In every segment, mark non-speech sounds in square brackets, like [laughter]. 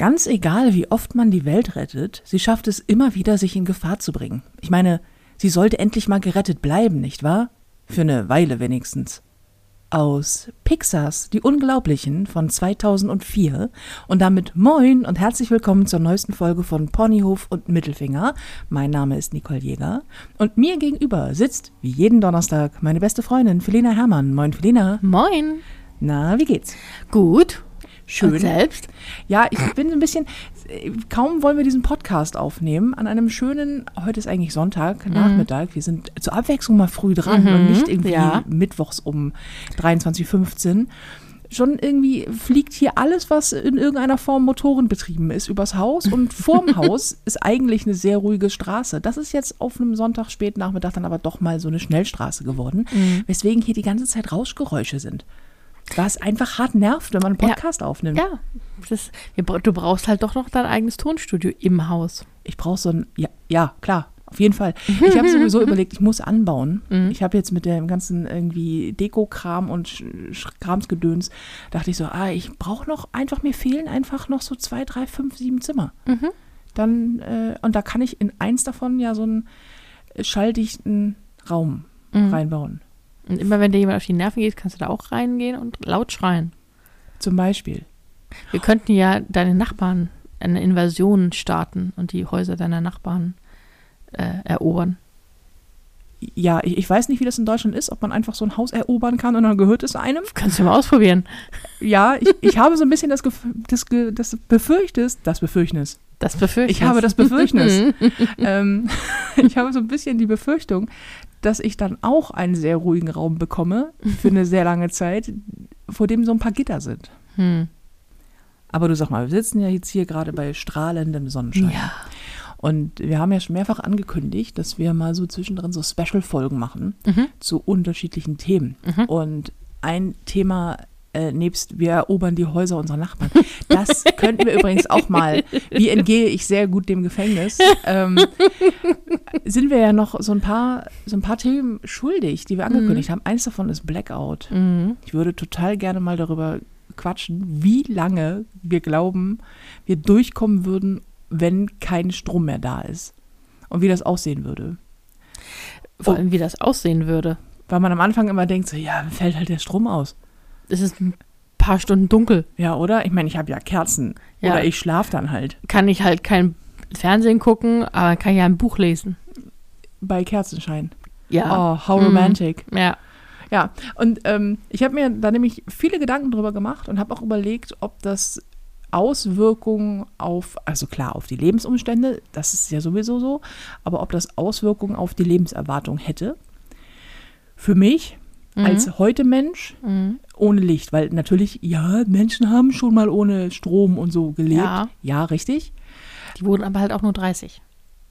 Ganz egal, wie oft man die Welt rettet, sie schafft es immer wieder, sich in Gefahr zu bringen. Ich meine, sie sollte endlich mal gerettet bleiben, nicht wahr? Für eine Weile wenigstens. Aus Pixars Die Unglaublichen von 2004 und damit moin und herzlich willkommen zur neuesten Folge von Ponyhof und Mittelfinger. Mein Name ist Nicole Jäger und mir gegenüber sitzt, wie jeden Donnerstag, meine beste Freundin Felina Herrmann. Moin Felina. Moin. Na, wie geht's? Gut. Schön. Und selbst? Ja, ich bin ein bisschen, kaum wollen wir diesen Podcast aufnehmen, an einem schönen, heute ist eigentlich Sonntag, Nachmittag, wir sind zur Abwechslung mal früh dran Mhm, und nicht irgendwie ja. mittwochs um 23.15 Schon irgendwie fliegt hier alles, was in irgendeiner Form motorenbetrieben ist, übers Haus und [laughs] vorm Haus ist eigentlich eine sehr ruhige Straße. Das ist jetzt auf einem Sonntag spät Nachmittag dann aber doch mal so eine Schnellstraße geworden, Mhm. weswegen hier die ganze Zeit Rauschgeräusche sind. Was einfach hart nervt, wenn man einen Ja. Podcast aufnimmt. Ja. Das, du brauchst halt doch noch dein eigenes Tonstudio im Haus. ich brauche so ein, ja, ja, klar, auf jeden Fall. [laughs] Ich habe sowieso überlegt, ich muss anbauen. Mhm. Ich habe jetzt mit dem ganzen irgendwie Deko-Kram und Sch- Sch- Kramsgedöns, dachte ich so, ah, ich brauche noch, einfach, mir fehlen einfach noch so zwei, drei, fünf, sieben Zimmer. Mhm. Dann, äh, und da kann ich in eins davon ja so einen schalldichten Raum Mhm. reinbauen. Und immer wenn dir jemand auf die Nerven geht, kannst du da auch reingehen und laut schreien. Zum Beispiel. Wir könnten ja deine Nachbarn eine Invasion starten und die Häuser deiner Nachbarn äh, erobern. Ja, ich, ich weiß nicht, wie das in Deutschland ist, ob man einfach so ein Haus erobern kann und dann gehört es einem. Kannst du mal ausprobieren. Ja, ich, ich habe so ein bisschen das, das, das Befürchtes, das Befürchtnis, Das befürchte Ich habe das Befürchtnis. [laughs] ähm, [laughs] ich habe so ein bisschen die Befürchtung, dass ich dann auch einen sehr ruhigen Raum bekomme für eine sehr lange Zeit, vor dem so ein paar Gitter sind. hm. Aber du sag mal, wir sitzen ja jetzt hier gerade bei strahlendem Sonnenschein. Ja. Und wir haben ja schon mehrfach angekündigt, dass wir mal so zwischendrin so Special-Folgen machen Mhm. zu unterschiedlichen Themen. Mhm. Und ein Thema äh, nebst wir erobern die Häuser unserer Nachbarn. Das [laughs] könnten wir übrigens auch mal, wie entgehe ich sehr gut dem Gefängnis, ähm, sind wir ja noch so ein paar, so ein paar Themen schuldig, die wir angekündigt haben. Eins davon ist Blackout. Mhm. Ich würde total gerne mal darüber quatschen, wie lange wir glauben, wir durchkommen würden, wenn kein Strom mehr da ist. Und wie das aussehen würde. Vor allem, wie das aussehen würde. Weil man am Anfang immer denkt, so, ja, fällt halt der Strom aus. Es ist ein paar Stunden dunkel. Ja, oder? Ich meine, ich habe ja Kerzen. Ja. Oder ich schlafe dann halt Kann ich halt kein Fernsehen gucken, aber kann ja ein Buch lesen. bei Kerzenschein. Ja. Oh, how Mhm. romantic. Ja. Ja, und ähm, ich habe mir da nämlich viele Gedanken drüber gemacht und habe auch überlegt, ob das Auswirkungen auf, also klar, auf die Lebensumstände, das ist ja sowieso so, aber ob das Auswirkungen auf die Lebenserwartung hätte. Für mich Mhm. als heute Mensch Mhm. ohne Licht, weil natürlich, ja, Menschen haben schon mal ohne Strom und so gelebt. Ja. ja richtig. Die wurden aber halt auch nur 30.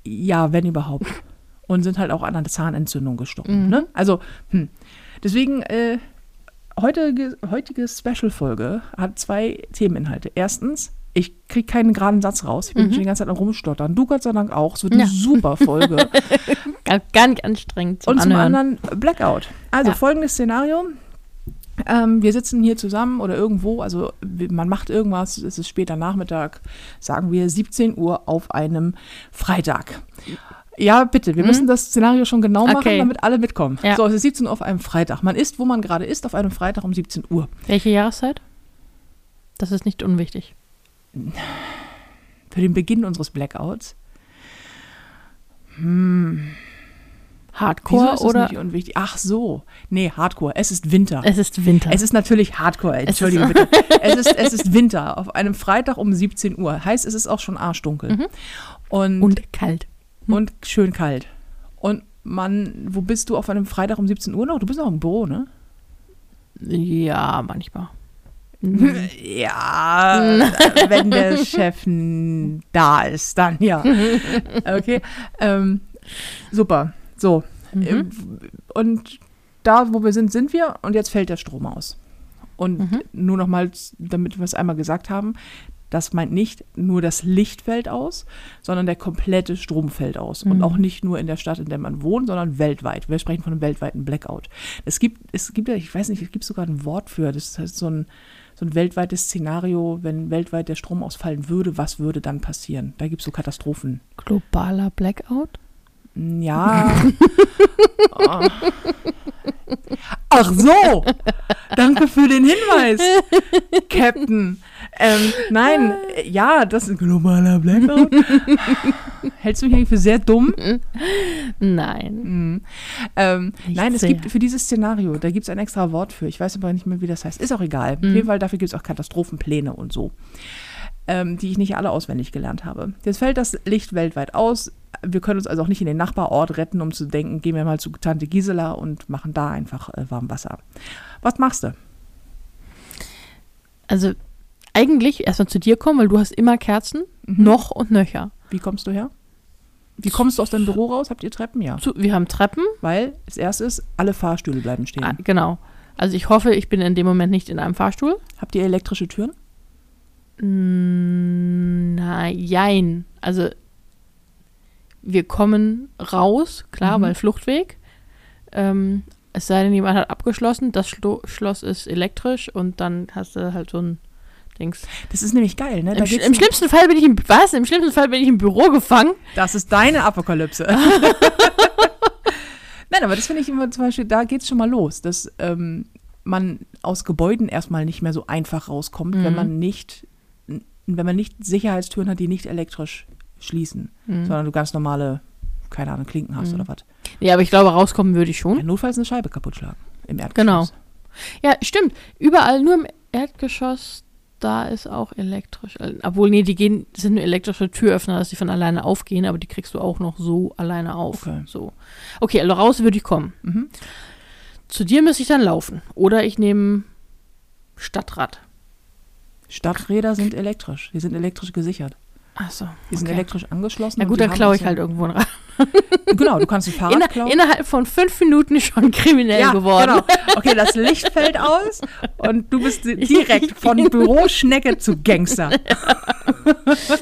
Ja, wenn überhaupt. [laughs] Und sind halt auch an einer Zahnentzündung gestorben. Mhm. Ne? Also, hm. deswegen, äh, heutige, heutige Special-Folge hat zwei Themeninhalte. Erstens, ich kriege keinen geraden Satz raus. Ich bin Mhm. schon die ganze Zeit am Rumstottern. Du Gott sei Dank auch. Es wird eine Ja. super Folge. [laughs] Gar, nicht anstrengend zum Und zum Anhören. anderen Blackout. Also Ja. folgendes Szenario. Ähm, wir sitzen hier zusammen oder irgendwo, also man macht irgendwas, es ist später Nachmittag, sagen wir 17 Uhr auf einem Freitag. Ja, bitte, wir Mhm. müssen das Szenario schon genau machen, Okay. damit alle mitkommen. Ja. So, es ist 17 Uhr auf einem Freitag. Man ist, wo man gerade ist, auf einem Freitag um 17 Uhr. Welche Jahreszeit? Das ist nicht unwichtig. Für den Beginn unseres Blackouts. Hm, wieso Hardcore ist das oder nicht unwichtig? Ach so, nee, Hardcore. Es ist Winter. es ist Winter. Es ist natürlich Hardcore, Es entschuldige bitte. Es ist, es ist Winter auf einem Freitag um 17 Uhr. Heißt, es ist auch schon arschdunkel. Mhm. Und, und, und kalt. schön kalt. Und man, wo bist du auf einem Freitag um 17 Uhr noch? Du bist noch im Büro, ne? Ja, manchmal. [laughs] Ja, [laughs] wenn der Chef da ist, dann ja. [laughs] Okay, ähm, super. So, Mhm. äh, und da, wo wir sind, sind wir und jetzt fällt der Strom aus. Und Mhm. nur nochmal, damit wir es einmal gesagt haben, das meint nicht nur das Licht fällt aus, sondern der komplette Strom fällt aus. Und Mhm. auch nicht nur in der Stadt, in der man wohnt, sondern weltweit. Wir sprechen von einem weltweiten Blackout. Es gibt, es gibt ja, ich weiß nicht, es gibt sogar ein Wort für, das heißt so ein, so ein weltweites Szenario, wenn weltweit der Strom ausfallen würde, was würde dann passieren? Da gibt es so Katastrophen. Globaler Blackout? Ja. Oh. [laughs] Ach so. Danke für den Hinweis, Captain. Ähm, nein, ja, das ist ein globaler Blackout. [laughs] Hältst du mich eigentlich für sehr dumm? [laughs] Nein. Mhm. Ähm, nein, es sehr. gibt für dieses Szenario, da gibt es ein extra Wort für. Ich weiß aber nicht mehr, wie das heißt. Ist auch egal. Auf Mhm. jeden Fall, dafür gibt es auch Katastrophenpläne und so, ähm, die ich nicht alle auswendig gelernt habe. Jetzt fällt das Licht weltweit aus. Wir können uns also auch nicht in den Nachbarort retten, um zu denken, gehen wir mal zu Tante Gisela und machen da einfach äh, warm Wasser. Was machst du? Also eigentlich erstmal zu dir kommen, weil du hast immer Kerzen, Mhm. noch und nöcher. Wie kommst du her? Wie kommst du aus deinem Büro raus? Habt ihr Treppen? Ja. Zu, wir haben Treppen. Weil als erstes, alle Fahrstühle bleiben stehen. Ah, genau. Also ich hoffe, ich bin in dem Moment nicht in einem Fahrstuhl. Habt ihr elektrische Türen? Mm, Na, jein. Also wir kommen raus, klar, Mhm. weil Fluchtweg. Ähm, es sei denn, jemand hat abgeschlossen, das Schlo Schloss ist elektrisch und dann hast du halt so ein Dings. Das ist nämlich geil, ne? Im, Sch Im schlimmsten Fall bin ich im was? Im schlimmsten Fall bin ich im Büro gefangen. Das ist deine Apokalypse. [laughs] Nein, aber das finde ich immer zum Beispiel, da geht es schon mal los, dass ähm, man aus Gebäuden erstmal nicht mehr so einfach rauskommt, wenn Mhm. man nicht, wenn man nicht Sicherheitstüren hat, die nicht elektrisch schließen, sondern du ganz normale, keine Ahnung, Klinken hast Mhm. oder was. Ja, aber ich glaube, rauskommen würde ich schon. Ja, notfalls eine Scheibe kaputt schlagen im Erdgeschoss. Genau. Ja, stimmt. Überall nur im Erdgeschoss, da ist auch elektrisch. Äh, Obwohl, nee, die gehen, das sind nur elektrische Türöffner, dass die von alleine aufgehen, aber die kriegst du auch noch so alleine auf. Okay. So. Okay, also raus würde ich kommen. Mhm. Zu dir müsste ich dann laufen. Oder ich nehme Stadtrad. Stadträder sind elektrisch, die sind elektrisch gesichert. Achso. Die sind Okay. elektrisch angeschlossen. Na gut, die dann klaue ich so- halt irgendwo ein Rad. [laughs] Genau, du kannst ein Fahrrad Inner, klauen. innerhalb von fünf Minuten schon kriminell geworden. Genau. [laughs] Okay, das Licht fällt aus und du bist di- direkt von [laughs] Büroschnecke zu Gangster.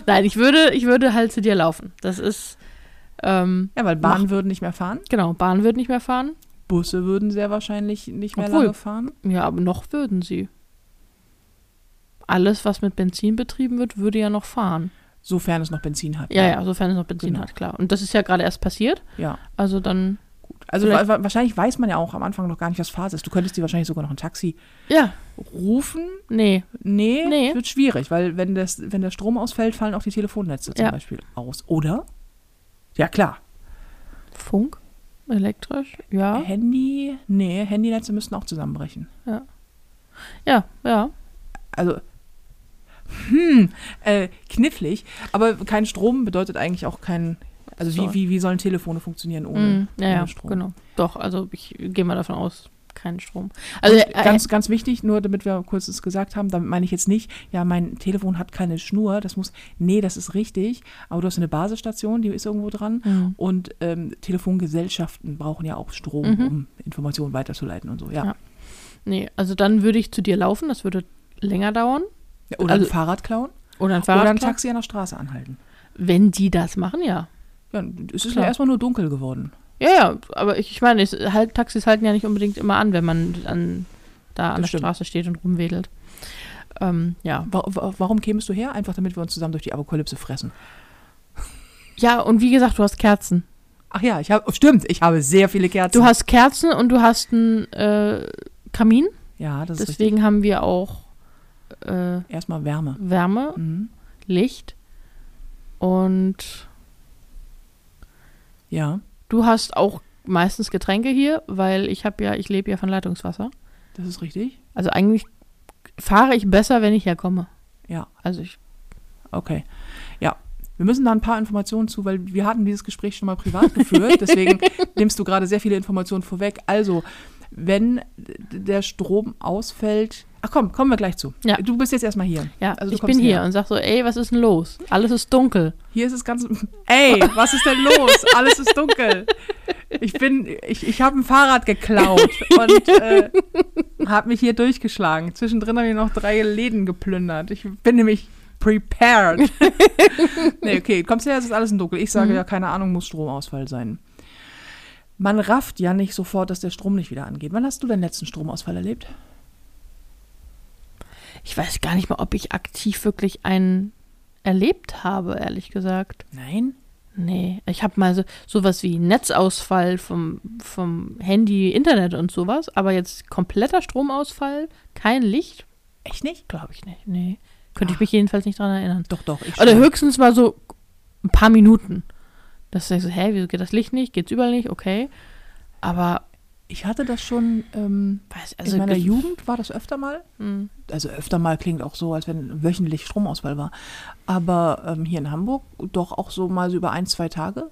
Nein, ich würde, ich würde halt zu dir laufen. Das ist, ähm, Ja, weil Bahnen würden nicht mehr fahren, genau, Bahn wird nicht mehr fahren. Busse würden sehr wahrscheinlich nicht mehr Obwohl. lange fahren. Ja, aber noch würden sie. Alles, was mit Benzin betrieben wird, würde ja noch fahren. Sofern es noch Benzin hat. Ja, ja, sofern es noch Benzin Genau. hat, klar. Und das ist ja gerade erst passiert. Ja, Also dann, gut. Also wa wa wahrscheinlich weiß man ja auch am Anfang noch gar nicht, was Phase ist. Du könntest dir wahrscheinlich sogar noch ein Taxi ja, rufen. nee. Nee, Nee. wird schwierig, weil wenn, das, wenn der Strom ausfällt, fallen auch die Telefonnetze zum Ja. Beispiel aus. Oder? Ja, klar. Funk? Elektrisch? Ja. Handy? Nee, Handynetze müssten auch zusammenbrechen. Ja, ja. also hm, äh, knifflig, aber kein Strom bedeutet eigentlich auch kein, also So. wie, wie, wie sollen Telefone funktionieren ohne, Mm, ja, ohne Strom? genau. Doch, also ich gehe mal davon aus, kein Strom. Also Und äh, ganz, ganz wichtig, nur damit wir kurz das gesagt haben, damit meine ich jetzt nicht, ja, mein Telefon hat keine Schnur, das muss, nee, das ist richtig, aber du hast eine Basisstation, die ist irgendwo dran Mhm. und ähm, Telefongesellschaften brauchen ja auch Strom, Mhm. um Informationen weiterzuleiten und so, ja. Ja. nee, also dann würde ich zu dir laufen, das würde länger dauern. Oder Also- ein Fahrrad klauen Oder ein Fahrrad. oder ein. Taxi an der Straße anhalten. Wenn die das machen, ja. Ja, es ist Klar. ja erstmal nur dunkel geworden. Ja, ja, aber ich, ich meine, es, halt, Taxis halten ja nicht unbedingt immer an, wenn man an, da an Das der stimmt. Straße steht und rumwedelt. Ähm, ja. Wa wa warum kämest du her? Einfach damit wir uns zusammen durch die Apokalypse fressen. Ja, und wie gesagt, du hast Kerzen. Ach ja, ich habe, stimmt, ich habe sehr viele Kerzen. Du hast Kerzen und du hast einen äh, Kamin. ja, das ist Deswegen haben wir auch äh. Erstmal Wärme. Wärme, Mhm. Licht. Und Ja, du hast auch meistens Getränke hier, weil ich habe ja, ich lebe ja von Leitungswasser. das ist richtig. Also eigentlich fahre ich besser, wenn ich herkomme. Ja, Also ich, okay. Ja, wir müssen da ein paar Informationen zu, weil wir hatten dieses Gespräch schon mal privat geführt. [laughs] Deswegen nimmst du gerade sehr viele Informationen vorweg. Also, wenn der Strom ausfällt. Ach komm, kommen wir gleich zu. Ja. Du bist jetzt erstmal hier. ja, Also ich bin hier her. und sag so, ey, was ist denn los? Alles ist dunkel. Hier ist es ganz. Ey, was ist denn los? Alles ist dunkel. Ich bin, ich, ich habe ein Fahrrad geklaut und äh, habe mich hier durchgeschlagen. Zwischendrin habe ich noch drei Läden geplündert. Ich bin nämlich prepared. [laughs] nee, okay, kommst her, es ist alles in dunkel. Ich sage Mhm. ja, keine Ahnung, muss Stromausfall sein. Man rafft ja nicht sofort, dass der Strom nicht wieder angeht. Wann hast du deinen letzten Stromausfall erlebt? Ich weiß gar nicht mal, ob ich aktiv wirklich einen erlebt habe, ehrlich gesagt. Nein? Nee, ich habe mal so sowas wie Netzausfall vom, vom Handy, Internet und sowas, aber jetzt kompletter Stromausfall, kein Licht, Echt nicht? glaube ich nicht. Nee. Könnte ich Ach. mich jedenfalls nicht dran erinnern. Doch, doch. Ich Oder höchstens mal so ein paar Minuten. Dass du denkst, hä, wieso geht das Licht nicht? Geht's überall nicht? Okay. Aber, Ich hatte das schon, ähm, also in meiner ge- Jugend war das öfter mal. Hm. Also öfter mal klingt auch so, als wenn wöchentlich Stromausfall war. Aber ähm, hier in Hamburg doch auch so mal so über ein, zwei Tage.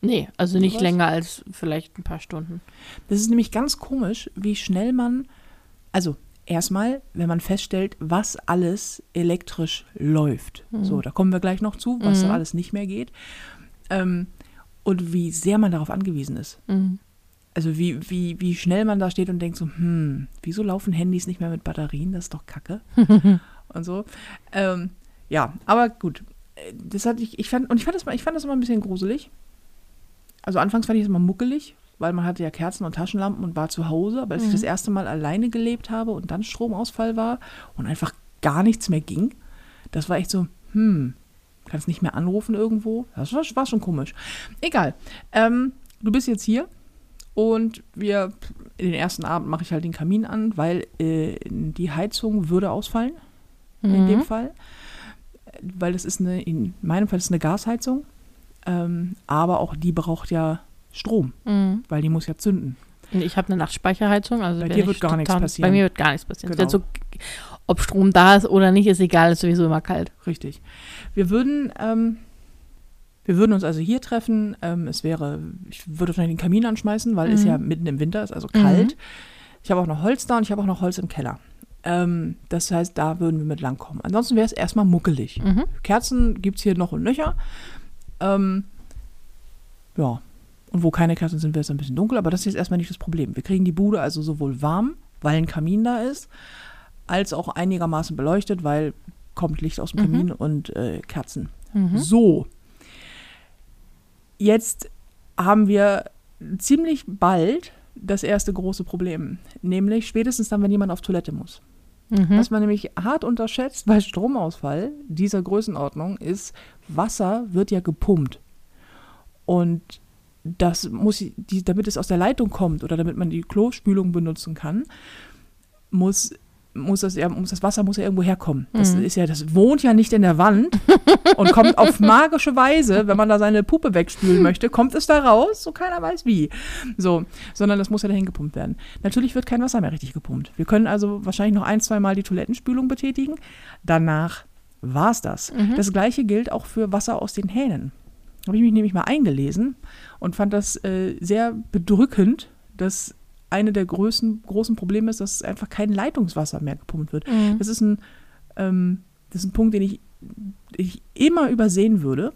Nee, also nicht länger als vielleicht ein paar Stunden. Das ist nämlich ganz komisch, wie schnell man, also erstmal, wenn man feststellt, was alles elektrisch läuft. So, da kommen wir gleich noch zu, was Mhm. alles nicht mehr geht. Ähm, und wie sehr man darauf angewiesen ist. Mhm. Also wie, wie, wie schnell man da steht und denkt so, hm, wieso laufen Handys nicht mehr mit Batterien? Das ist doch Kacke. [laughs] und so. Ähm, ja, aber gut. Das hatte ich, ich fand, und ich fand das mal, ich fand das immer ein bisschen gruselig. Also anfangs fand ich es immer muckelig, weil man hatte ja Kerzen und Taschenlampen und war zu Hause. Aber als ich Mhm. das erste Mal alleine gelebt habe und dann Stromausfall war und einfach gar nichts mehr ging, das war echt so, hm, kannst nicht mehr anrufen irgendwo. Das war, war schon komisch. Egal. Ähm, du bist jetzt hier und wir, den ersten Abend mache ich halt den Kamin an, weil äh, die Heizung würde ausfallen, in Mhm. dem Fall. Äh, Weil das ist eine, in meinem Fall ist es eine Gasheizung, ähm, aber auch die braucht ja Strom, Mhm. weil die muss ja zünden. Ich habe eine Nachtspeicherheizung, also Bei dir wird gar nichts passieren. Bei mir wird gar nichts passieren. Genau. so, ob Strom da ist oder nicht, ist egal, ist sowieso immer kalt. Richtig. Wir würden, ähm, wir würden uns also hier treffen. Ähm, es wäre, ich würde wahrscheinlich den Kamin anschmeißen, weil es Mhm. ja mitten im Winter ist, also kalt. Ich habe auch noch Holz da und ich habe auch noch Holz im Keller. Ähm, das heißt, da würden wir mit langkommen. Ansonsten wäre es erstmal muckelig. Mhm. Kerzen gibt es hier noch und nöcher. Ähm, ja. Und wo keine Kerzen sind, wäre es ein bisschen dunkel, aber das ist jetzt erstmal nicht das Problem. Wir kriegen die Bude also sowohl warm, weil ein Kamin da ist, als auch einigermaßen beleuchtet, weil kommt Licht aus dem Mhm. Kamin und äh, Kerzen. Mhm. So. Jetzt haben wir ziemlich bald das erste große Problem, nämlich spätestens dann, wenn jemand auf Toilette muss. Mhm. Was man nämlich hart unterschätzt bei Stromausfall dieser Größenordnung ist, Wasser wird ja gepumpt. Und das muss, die, damit es aus der Leitung kommt oder damit man die Klospülung benutzen kann, muss, muss, das, ja, muss das Wasser muss ja irgendwo herkommen. Das Mhm. ist ja, das wohnt ja nicht in der Wand [laughs] und kommt auf magische Weise, wenn man da seine Puppe wegspülen möchte, kommt es da raus, so keiner weiß wie. So, sondern das muss ja dahin gepumpt werden. Natürlich wird kein Wasser mehr richtig gepumpt. Wir können also wahrscheinlich noch ein, zwei Mal die Toilettenspülung betätigen. Danach war es das. Mhm. Das gleiche gilt auch für Wasser aus den Hähnen. Habe ich mich nämlich mal eingelesen und fand das äh, sehr bedrückend, dass eine der größten, großen Probleme ist, dass einfach kein Leitungswasser mehr gepumpt wird. Mhm. Das ist ein, ähm, das ist ein Punkt, den ich, ich immer übersehen würde,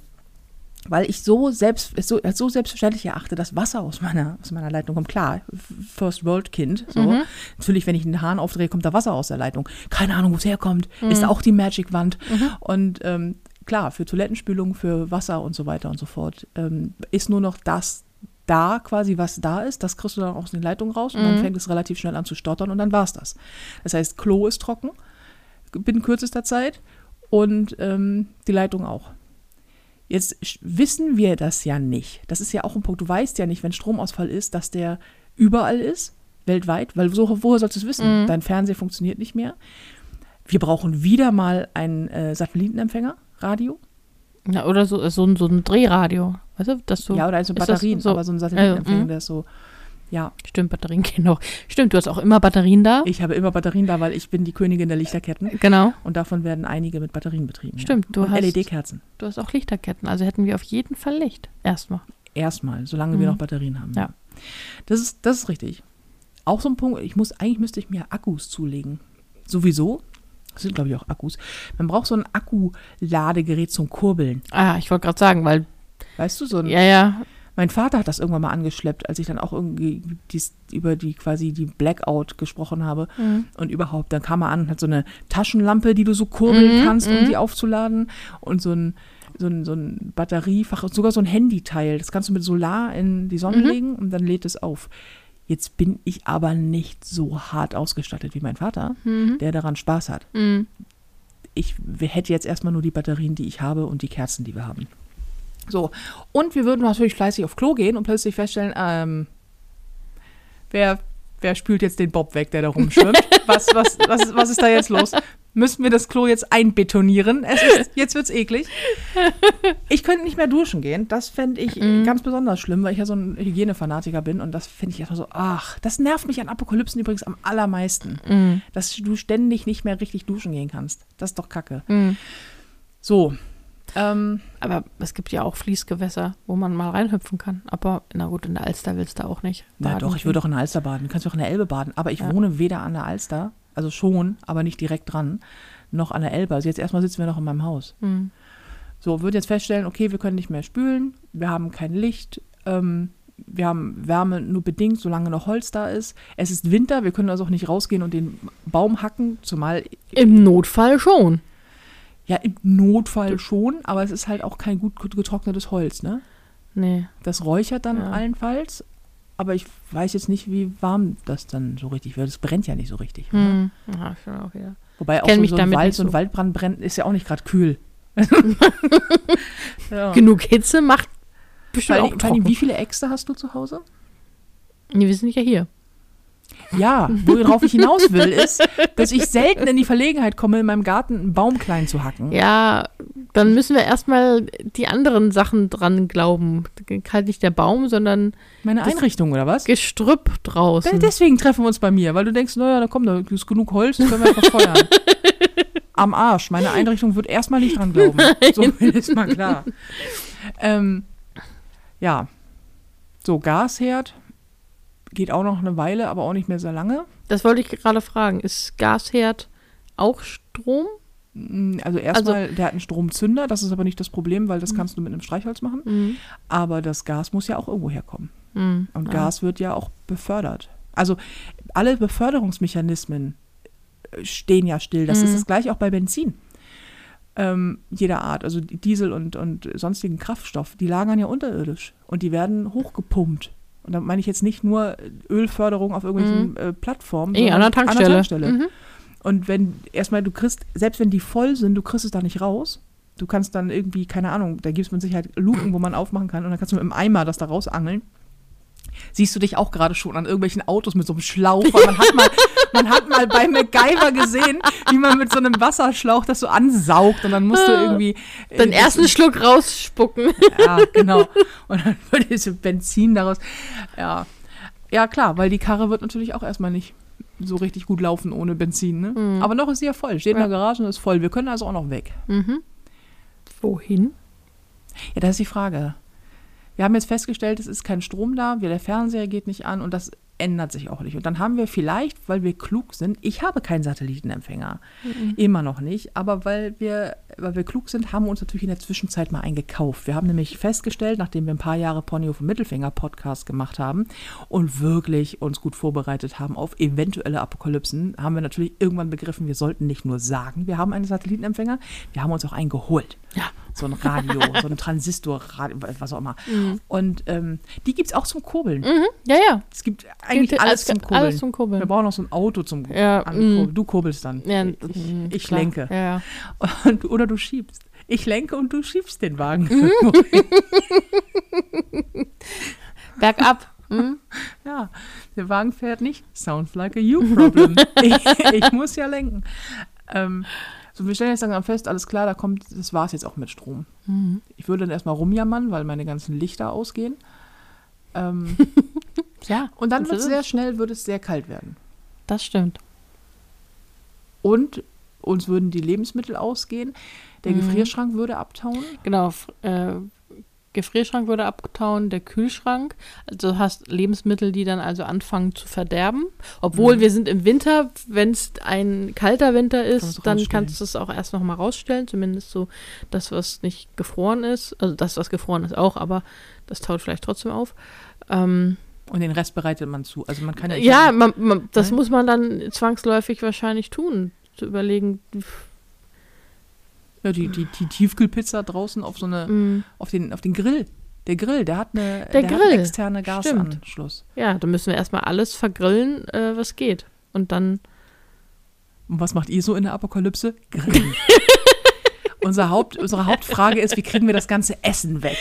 weil ich so selbst es so, so selbstverständlich erachte, dass Wasser aus meiner, aus meiner Leitung kommt. Klar, First World Kind. So. Mhm. Natürlich, wenn ich einen Hahn aufdrehe, kommt da Wasser aus der Leitung. Keine Ahnung, wo es herkommt. Mhm. Ist auch die Magic-Wand. Und ähm, klar, für Toilettenspülung, für Wasser und so weiter und so fort, ähm, ist nur noch das da quasi, was da ist. Das kriegst du dann aus den Leitungen raus und dann Mhm. fängt es relativ schnell an zu stottern und dann war's das. Das heißt, Klo ist trocken binnen kürzester Zeit und ähm, die Leitung auch. Jetzt wissen wir das ja nicht. Das ist ja auch ein Punkt. Du weißt ja nicht, wenn Stromausfall ist, dass der überall ist, weltweit, weil so, woher sollst du es wissen? Mhm. Dein Fernseher funktioniert nicht mehr. Wir brauchen wieder mal einen äh, Satellitenempfänger, Radio. Ja, oder so, so, ein- so ein Drehradio. Weißt du, dass du. ja, oder also das Batterien, so- aber so ein Satellitenempfänger, Also, der ist so. Ja, Stimmt, Batterien [laughs] gehen noch. Stimmt, du hast auch immer Batterien da. ich habe immer Batterien da, weil ich bin die Königin der Lichterketten genau. und davon werden einige mit Batterien betrieben. Stimmt, ja. du und hast- LED-Kerzen. Du hast auch Lichterketten. Also hätten wir auf jeden Fall Licht. Erstmal. Erstmal, solange wir Mhm. noch Batterien haben. Ja. Das ist, das ist richtig. Auch so ein Punkt, ich muss, eigentlich müsste ich mir Akkus zulegen. Sowieso. Das sind, glaube ich, auch Akkus. Man braucht so ein Akkuladegerät zum Kurbeln. Ah, ich wollte gerade sagen, weil. Weißt du, so ein, Ja, ja. mein Vater hat das irgendwann mal angeschleppt, als ich dann auch irgendwie dies, über die quasi die Blackout gesprochen habe. Mhm. Und überhaupt, dann kam er an und hat so eine Taschenlampe, die du so kurbeln Mhm, kannst, um mhm. sie aufzuladen. Und so ein, so ein, so ein Batteriefach, sogar so ein Handyteil. Das kannst du mit Solar in die Sonne Mhm. legen und dann lädt es auf. Jetzt bin ich aber nicht so hart ausgestattet wie mein Vater, Mhm. der daran Spaß hat. Mhm. Ich hätte jetzt erstmal nur die Batterien, die ich habe und die Kerzen, die wir haben. So, und wir würden natürlich fleißig auf Klo gehen und plötzlich feststellen, ähm, wer, wer spült jetzt den Bob weg, der da rumschwimmt? [laughs] was, was, was, was ist da jetzt los? Müssen wir das Klo jetzt einbetonieren? Es ist, jetzt wird's eklig. Ich könnte nicht mehr duschen gehen. Das fände ich äh, ganz besonders schlimm, weil ich ja so ein Hygienefanatiker bin. Und das finde ich einfach so, ach, das nervt mich an Apokalypsen übrigens am allermeisten. Mhm. Dass du ständig nicht mehr richtig duschen gehen kannst. Das ist doch kacke. Mhm. So. Ähm, Aber es gibt ja auch Fließgewässer, wo man mal reinhüpfen kann. Aber na gut, in der Alster willst du auch nicht. na doch, ich würde auch in der Alster baden. Du kannst auch in der Elbe baden. Aber ich Ja. wohne weder an der Alster, also schon, aber nicht direkt dran, noch an der Elbe. Also jetzt erstmal sitzen wir noch in meinem Haus. Mhm. So, würden jetzt feststellen, okay, wir können nicht mehr spülen, wir haben kein Licht, ähm, wir haben Wärme nur bedingt, solange noch Holz da ist. Es ist Winter, wir können also auch nicht rausgehen und den Baum hacken, zumal, Im Notfall schon. Ja, im Notfall schon, aber es ist halt auch kein gut getrocknetes Holz, ne? Nee. Das räuchert dann Ja. allenfalls, aber ich weiß jetzt nicht, wie warm das dann so richtig wird. Es brennt ja nicht so richtig. Mhm. Ja, schon auch wieder. Wobei auch so, so ein Wald, so ein. Waldbrand brennt, ist ja auch nicht gerade kühl. [laughs] ja. Genug Hitze macht bestimmt auch allem, allem, trocken. wie viele Äxte hast du zu Hause? Nee, wir sind ja hier. Ja, worauf ich hinaus will, ist, dass ich selten in die Verlegenheit komme, in meinem Garten einen Baum klein zu hacken. Ja, dann müssen wir erstmal die anderen Sachen dran glauben. Halt nicht der Baum, sondern Meine Einrichtung, oder was? Gestrüpp draußen. Deswegen treffen wir uns bei mir, weil du denkst, naja, da kommt, da ist genug Holz, das können wir verfeuern. [laughs] Am Arsch. Meine Einrichtung wird erstmal nicht dran glauben. So viel [laughs] ist mal klar. Ähm, ja. So, Gasherd geht auch noch eine Weile, aber auch nicht mehr sehr lange. Das wollte ich gerade fragen. Ist Gasherd auch Strom? Mm, Also erstmal, der hat einen Stromzünder, das ist aber nicht das Problem, weil das kannst du mit einem Streichholz machen. Mhm. Aber das Gas muss ja auch irgendwo herkommen. Mhm. Und Ja. Gas wird ja auch befördert. Also alle Beförderungsmechanismen äh, stehen ja still. Das ist Mhm. das gleiche auch bei Benzin. Ähm, jeder Art, also die Diesel und, und sonstigen Kraftstoff, die lagern ja unterirdisch und die werden hochgepumpt. Und da meine ich jetzt nicht nur Ölförderung auf irgendwelchen äh, Plattformen, Eh, an der Tankstelle. Tankstelle. Mhm. Und wenn erstmal du kriegst, selbst wenn die voll sind, du kriegst es da nicht raus. Du kannst dann irgendwie, keine Ahnung, da gibt es mit Sicherheit Luken, wo man aufmachen kann und dann kannst du mit dem Eimer das da rausangeln. Siehst du dich auch gerade schon an irgendwelchen Autos mit so einem Schlauch, weil man hat mal, [laughs] man hat mal bei MacGyver gesehen, wie man mit so einem Wasserschlauch das so ansaugt und dann musst du irgendwie äh, Den ersten Schluck rausspucken. ja, genau. Und dann [laughs] wird diese Benzin daraus. Ja. Ja, klar, weil die Karre wird natürlich auch erstmal nicht so richtig gut laufen ohne Benzin. Ne? Mhm. Aber noch ist sie ja voll. Steht in der Garage und ist voll. Wir können also auch noch weg. Mhm. Wohin? Ja, das ist die Frage. Wir haben jetzt festgestellt, es ist kein Strom da, wir- der Fernseher geht nicht an und das ändert sich auch nicht. Und dann haben wir vielleicht, weil wir klug sind, ich habe keinen Satellitenempfänger, immer noch nicht, aber weil wir, weil wir klug sind, haben wir uns natürlich in der Zwischenzeit mal einen gekauft. Wir haben nämlich festgestellt, nachdem wir ein paar Jahre Pony auf dem Mittelfinger Podcast gemacht haben und wirklich uns gut vorbereitet haben auf eventuelle Apokalypsen, haben wir natürlich irgendwann begriffen, wir sollten nicht nur sagen, wir haben einen Satellitenempfänger, wir haben uns auch einen geholt Ja. so ein Radio, [laughs] so ein Transistor, was auch immer. Und ähm, die gibt es auch zum Kurbeln. Mhm. Ja, ja. Es gibt eigentlich Gibt alles zum Kurbeln. Alles zum Kurbeln. Wir brauchen noch so ein Auto zum Ja, Ankurbeln. mm. Du kurbelst dann. Ja, ich mhm, ich lenke. Ja. Und, oder du schiebst. Ich lenke und du schiebst den Wagen. Mhm. [laughs] Bergab. [laughs] Mhm. ja, der Wagen fährt nicht. Sounds like a you problem. ich, ich muss ja lenken. Ähm, so, wir stellen jetzt langsam fest, alles klar, da kommt, das war's jetzt auch mit Strom. Mhm. Ich würde dann erstmal rumjammern, weil meine ganzen Lichter ausgehen. Ähm, [laughs] Ja. und dann wird es sehr es. schnell, wird es sehr kalt werden. Das stimmt. Und uns würden die Lebensmittel ausgehen. Der Mhm. Gefrierschrank würde abtauen. Genau. Äh, Gefrierschrank würde abtauen, der Kühlschrank. Also du hast Lebensmittel, die dann also anfangen zu verderben. Obwohl Mhm. wir sind im Winter, wenn es ein kalter Winter Kannst ist, du dann kannst du es auch erst noch mal rausstellen. Zumindest so das, was nicht gefroren ist. Also das, was gefroren ist auch, aber das taut vielleicht trotzdem auf. Ähm, Und den Rest bereitet man zu. Also man kann ja, ja, man, man, das muss man dann zwangsläufig wahrscheinlich tun. Zu überlegen, ja die, die, die Tiefkühlpizza draußen auf so eine, mm, auf den, auf den Grill. Der Grill, der hat eine Der hat Grill, einen externe stimmt. Gasanschluss. Ja, da müssen wir erstmal alles vergrillen, äh, was geht. Und dann, Und was macht ihr so in der Apokalypse? Grillen. [laughs] Unser Haupt, unsere Hauptfrage ist, wie kriegen wir das ganze Essen weg?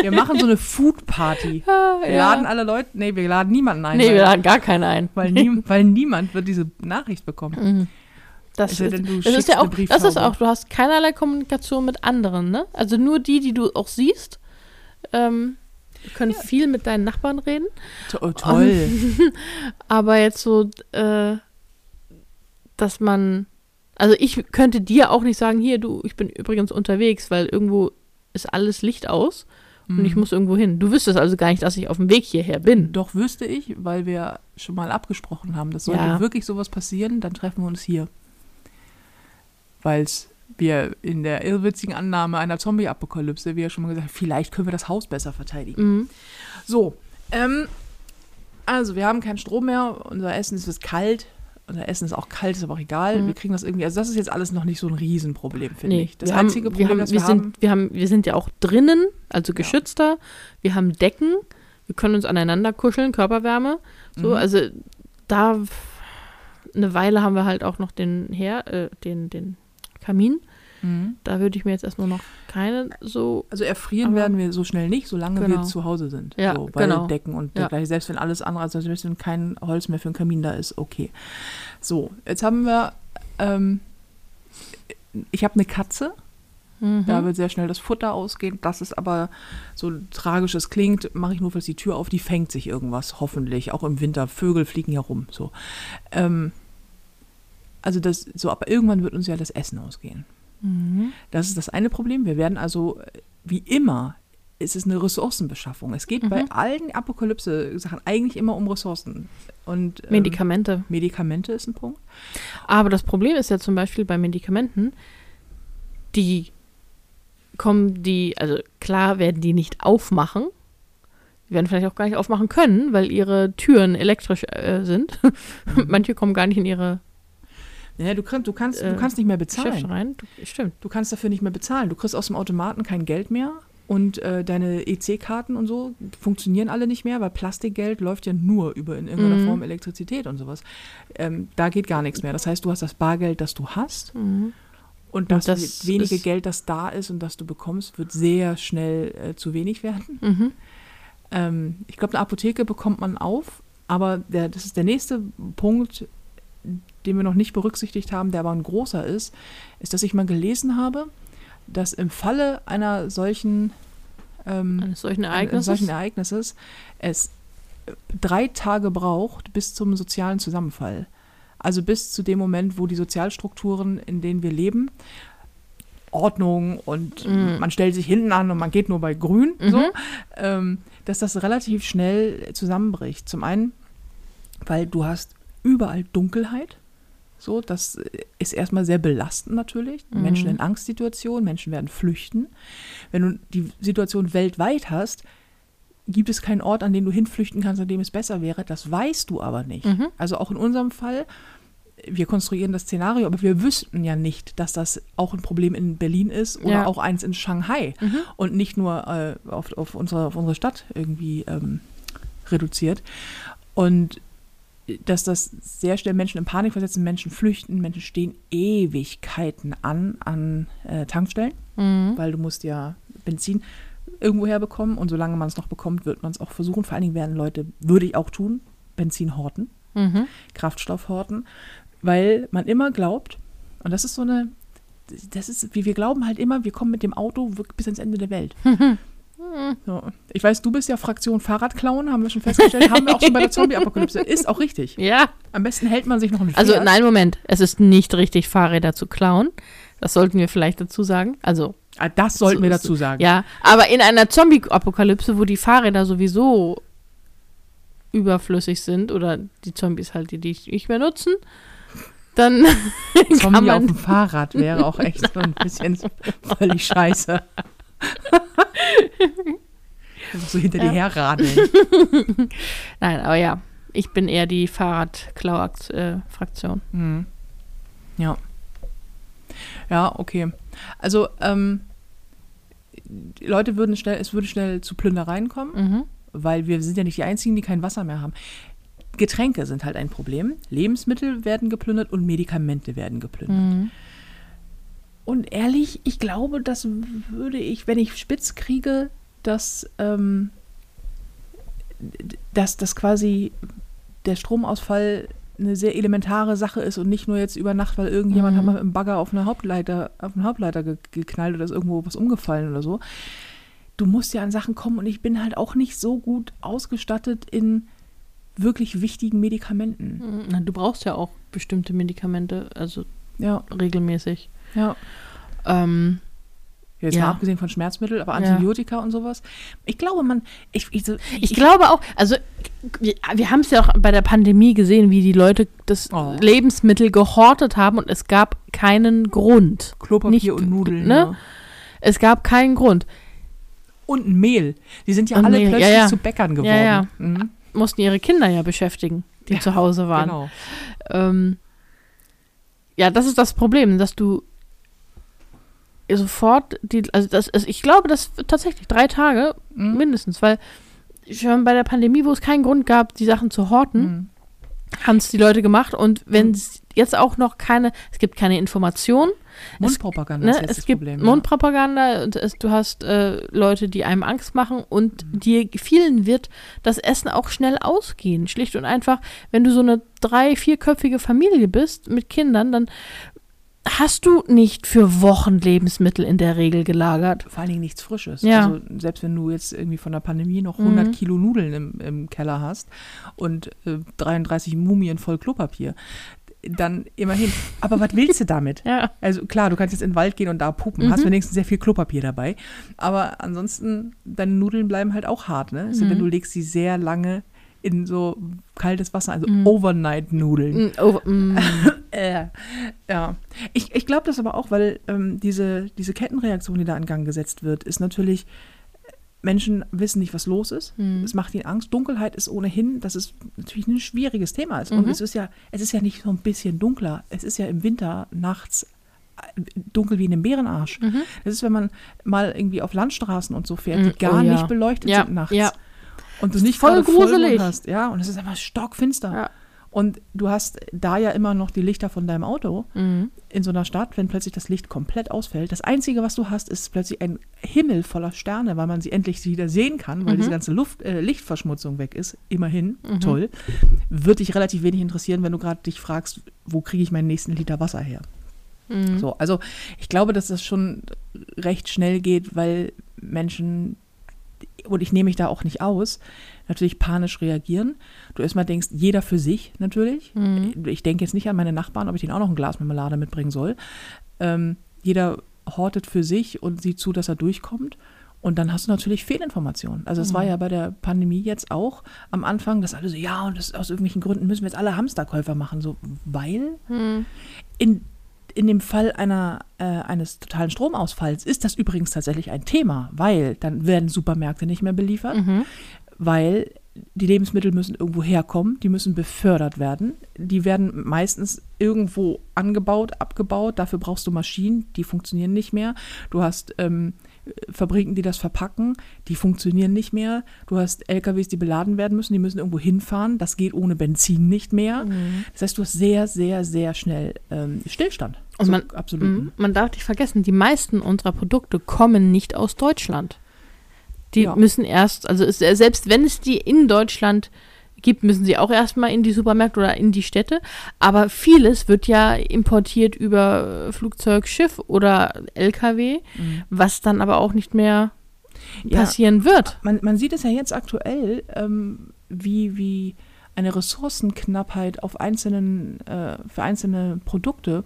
Wir machen so eine Food Party. [laughs] Wir laden alle Leute, nee, wir laden niemanden ein. nee, wir laden gar keinen ein. weil, nie, weil niemand wird diese Nachricht bekommen. Mhm. Das, denn, du das ist ja auch, das ist auch, du hast keinerlei Kommunikation mit anderen, ne? Also nur die, die du auch siehst, ähm, können viel mit deinen Nachbarn reden. Oh, toll. [laughs] Aber jetzt so, äh, dass man, also ich könnte dir auch nicht sagen, hier, du, ich bin übrigens unterwegs, weil irgendwo ist alles Licht aus und Mhm. ich muss irgendwo hin. Du wüsstest also gar nicht, dass ich auf dem Weg hierher bin. Doch wüsste ich, weil wir schon mal abgesprochen haben, dass sollte Ja. wirklich sowas passieren, dann treffen wir uns hier. Weil wir in der irrwitzigen Annahme einer Zombie-Apokalypse, wie ja schon mal gesagt, vielleicht können wir das Haus besser verteidigen. Mhm. So, ähm, also wir haben keinen Strom mehr, unser Essen ist kalt. Unser Essen ist auch kalt, ist aber auch egal. Mhm. Wir kriegen das irgendwie, also das ist jetzt alles noch nicht so ein Riesenproblem, finde Nee, ich. Das einzige haben, Problem, wir haben, das wir wir sind, haben, wir haben, wir sind ja auch drinnen, also geschützter. Wir haben Decken. Wir können uns aneinander kuscheln, Körperwärme. So, Mhm. also da eine Weile haben wir halt auch noch den her, äh, den, den Kamin. Mhm. Da würde ich mir jetzt erstmal noch keine so. Also erfrieren werden wir so schnell nicht, solange wir Genau. zu Hause sind. Ja, so, weil genau. Decken und Ja. dergleichen, selbst wenn alles andere, also selbst wenn kein Holz mehr für einen Kamin da ist, okay. So, jetzt haben wir, ähm, ich habe eine Katze, Mhm. da wird sehr schnell das Futter ausgehen. Das ist aber so tragisch es klingt, mache ich nur falls die Tür auf, die fängt sich irgendwas, hoffentlich. Auch im Winter, Vögel fliegen hier rum. So. Ähm, also das, so, aber irgendwann wird uns ja das Essen ausgehen. Mhm. Das ist das eine Problem. Wir werden also, wie immer, es ist eine Ressourcenbeschaffung. Es geht bei Mhm. allen Apokalypse-Sachen eigentlich immer um Ressourcen. Und ähm, Medikamente. Medikamente ist ein Punkt. Aber das Problem ist ja zum Beispiel bei Medikamenten, die kommen die, also klar werden die nicht aufmachen. Die werden vielleicht auch gar nicht aufmachen können, weil ihre Türen elektrisch äh, sind. [laughs] Manche kommen gar nicht in ihre Ja, du, kannst, du, kannst, du Äh, kannst nicht mehr bezahlen. rein. Du, stimmt. Du kannst dafür nicht mehr bezahlen. Du kriegst aus dem Automaten kein Geld mehr und äh, deine EC-Karten und so funktionieren alle nicht mehr, weil Plastikgeld läuft ja nur über in irgendeiner Mhm. Form Elektrizität und sowas. Ähm, da geht gar nichts mehr. Das heißt, du hast das Bargeld, das du hast Mhm. und das, das wenige Geld, das da ist und das du bekommst, wird sehr schnell äh, zu wenig werden. Mhm. Ähm, ich glaube, eine Apotheke bekommt man auf, aber der, das ist der nächste Punkt, den wir noch nicht berücksichtigt haben, der aber ein großer ist, ist, dass ich mal gelesen habe, dass im Falle einer solchen, ähm, Eines solchen Ereignisses. solchen Ereignisses es äh, drei Tage braucht bis zum sozialen Zusammenfall. Also bis zu dem Moment, wo die Sozialstrukturen, in denen wir leben, Ordnung und Mhm. man stellt sich hinten an und man geht nur bei Grün, so, Mhm. ähm, dass das relativ schnell zusammenbricht. Zum einen, weil du hast überall Dunkelheit. So, das ist erstmal sehr belastend natürlich. Mhm. Menschen in Angstsituationen, Menschen werden flüchten. Wenn du die Situation weltweit hast, gibt es keinen Ort, an den du hinflüchten kannst, an dem es besser wäre. Das weißt du aber nicht. Mhm. Also auch in unserem Fall, wir konstruieren das Szenario, aber wir wüssten ja nicht, dass das auch ein Problem in Berlin ist oder Ja. auch eins in Shanghai Mhm. und nicht nur äh, auf, auf, unsere, auf unsere Stadt irgendwie ähm, reduziert. Und dass das sehr schnell Menschen in Panik versetzen, Menschen flüchten, Menschen stehen Ewigkeiten an an äh, Tankstellen, Mhm. weil du musst ja Benzin irgendwo herbekommen und solange man es noch bekommt, wird man es auch versuchen. Vor allen Dingen werden Leute, würde ich auch tun, Benzin horten, Mhm. Kraftstoff horten, weil man immer glaubt, und das ist so eine, das ist, wie wir glauben halt immer, wir kommen mit dem Auto wirklich bis ans Ende der Welt. [laughs] So. Ich weiß, du bist ja Fraktion Fahrradklauen, haben wir schon festgestellt, haben wir auch schon bei der Zombie-Apokalypse. [laughs] Ist auch richtig. Ja. Am besten hält man sich noch ein Also nein, Moment. Es ist nicht richtig, Fahrräder zu klauen. Das sollten wir vielleicht dazu sagen. Also Ah, Das sollten So wir dazu sagen. Ja, aber in einer Zombie-Apokalypse, wo die Fahrräder sowieso überflüssig sind oder die Zombies halt, die die nicht mehr nutzen, dann [laughs] kann Zombie auf man dem Fahrrad wäre auch echt so ein bisschen [laughs] völlig scheiße. [laughs] So hinter Ja. dir herradeln. [laughs] Nein, aber ja, ich bin eher die Fahrradklau-Fraktion. Mhm. Ja. Ja, okay. Also, ähm, die Leute würden schnell, es würde schnell zu Plündereien kommen, Mhm. weil wir sind ja nicht die Einzigen, die kein Wasser mehr haben. Getränke sind halt ein Problem. Lebensmittel werden geplündert und Medikamente werden geplündert. Mhm. Und ehrlich, ich glaube, das würde ich, wenn ich spitz kriege, dass, ähm, dass das quasi der Stromausfall eine sehr elementare Sache ist und nicht nur jetzt über Nacht, weil irgendjemand Mhm. hat mal mit einem Bagger auf eine Hauptleiter, auf einen Hauptleiter ge geknallt oder ist irgendwo was umgefallen oder so. Du musst ja an Sachen kommen und ich bin halt auch nicht so gut ausgestattet in wirklich wichtigen Medikamenten. Mhm. Na, du brauchst ja auch bestimmte Medikamente, also Ja, regelmäßig. Ja. Ähm, Jetzt Ja. mal abgesehen von Schmerzmitteln, aber Ja. Antibiotika und sowas. Ich glaube, man, ich, ich, so- ich glaube auch, also wir, wir haben es ja auch bei der Pandemie gesehen, wie die Leute das Oh. Lebensmittel gehortet haben und es gab keinen Grund. Klopapier nicht, und Nudeln. ne? ja. Es gab keinen Grund. Und ein Mehl. Die sind ja Und alle Mehl, ja, plötzlich ja. zu Bäckern geworden. Ja, ja. Mhm. Mussten ihre Kinder ja beschäftigen, die Ja, zu Hause waren. Genau. Ähm, ja, das ist das Problem, dass du sofort die, also das ist, ich glaube, das wird tatsächlich drei Tage Mhm. mindestens, weil schon bei der Pandemie, wo es keinen Grund gab, die Sachen zu horten, Mhm. haben es die Leute gemacht und wenn Mhm. es jetzt auch noch keine, es gibt keine Information, Mundpropaganda ne, ist jetzt es gibt Problem. Mundpropaganda und es, du hast äh, Leute, die einem Angst machen und Mhm. dir vielen wird das Essen auch schnell ausgehen. Schlicht und einfach, wenn du so eine drei-, vierköpfige Familie bist mit Kindern, dann hast du nicht für Wochen Lebensmittel in der Regel gelagert. Vor allen Dingen nichts Frisches. Ja. Also selbst wenn du jetzt irgendwie von der Pandemie noch 100 Mhm. Kilo Nudeln im, im Keller hast und äh, 33 Mumien voll Klopapier, dann immerhin. Aber was willst du damit? [laughs] Ja. Also klar, du kannst jetzt in den Wald gehen und da pupen, hast Mhm. wenigstens sehr viel Klopapier dabei. Aber ansonsten, deine Nudeln bleiben halt auch hart, ne? Also Mhm. wenn du legst sie sehr lange in so kaltes Wasser, also Mhm. Overnight-Nudeln. Mm, oh, mm. [laughs] Äh, ja. Ich, ich glaube das aber auch, weil ähm, diese, diese Kettenreaktion, die da in Gang gesetzt wird, ist natürlich, Menschen wissen nicht, was los ist. Mhm. Es macht ihnen Angst. Dunkelheit ist ohnehin, das ist natürlich ein schwieriges Thema. Und Mhm. es ist ja, es ist ja nicht so ein bisschen dunkler. Es ist ja im Winter nachts äh, dunkel wie in einem Bärenarsch. Mhm. Das ist, wenn man mal irgendwie auf Landstraßen und so fährt, Mhm. die gar Oh ja. nicht beleuchtet Ja, sind nachts. ja. Und du nicht Voll gruselig. hast. Ja, und es ist einfach stockfinster. Ja. Und du hast da ja immer noch die Lichter von deinem Auto Mhm. in so einer Stadt, wenn plötzlich das Licht komplett ausfällt. Das Einzige, was du hast, ist plötzlich ein Himmel voller Sterne, weil man sie endlich wieder sehen kann, weil Mhm. diese ganze Luft, äh, Lichtverschmutzung weg ist. Immerhin, Mhm. toll. Wird dich relativ wenig interessieren, wenn du gerade dich fragst, wo kriege ich meinen nächsten Liter Wasser her? Mhm. So, also ich glaube, dass das schon recht schnell geht, weil Menschen, und ich nehme mich da auch nicht aus, natürlich panisch reagieren. Du erstmal denkst, jeder für sich natürlich. Mhm. Ich denke jetzt nicht an meine Nachbarn, ob ich denen auch noch ein Glas Marmelade mitbringen soll. Ähm, jeder hortet für sich und sieht zu, dass er durchkommt. Und dann hast du natürlich Fehlinformationen. Also es war Mhm. ja bei der Pandemie jetzt auch am Anfang, dass alle so, ja, und das, aus irgendwelchen Gründen müssen wir jetzt alle Hamsterkäufer machen. So, weil Mhm. in, in dem Fall einer, äh, eines totalen Stromausfalls ist das übrigens tatsächlich ein Thema, weil dann werden Supermärkte nicht mehr beliefert, Mhm. weil die Lebensmittel müssen irgendwo herkommen, die müssen befördert werden. Die werden meistens irgendwo angebaut, abgebaut. Dafür brauchst du Maschinen, die funktionieren nicht mehr. Du hast ähm, Fabriken, die das verpacken, die funktionieren nicht mehr. Du hast LKWs, die beladen werden müssen, die müssen irgendwo hinfahren. Das geht ohne Benzin nicht mehr. Mhm. Das heißt, du hast sehr, sehr, sehr schnell ähm, Stillstand. Und man- absolut. Mhm. Man darf nicht vergessen, die meisten unserer Produkte kommen nicht aus Deutschland. Die Ja. müssen erst, also es, selbst wenn es die in Deutschland gibt, müssen sie auch erstmal in die Supermärkte oder in die Städte. Aber vieles wird ja importiert über äh, Flugzeug, Schiff oder LKW, Mhm. was dann aber auch nicht mehr Ja. passieren wird. Man, man sieht es ja jetzt aktuell, ähm, wie, wie eine Ressourcenknappheit auf einzelnen, äh, für einzelne Produkte,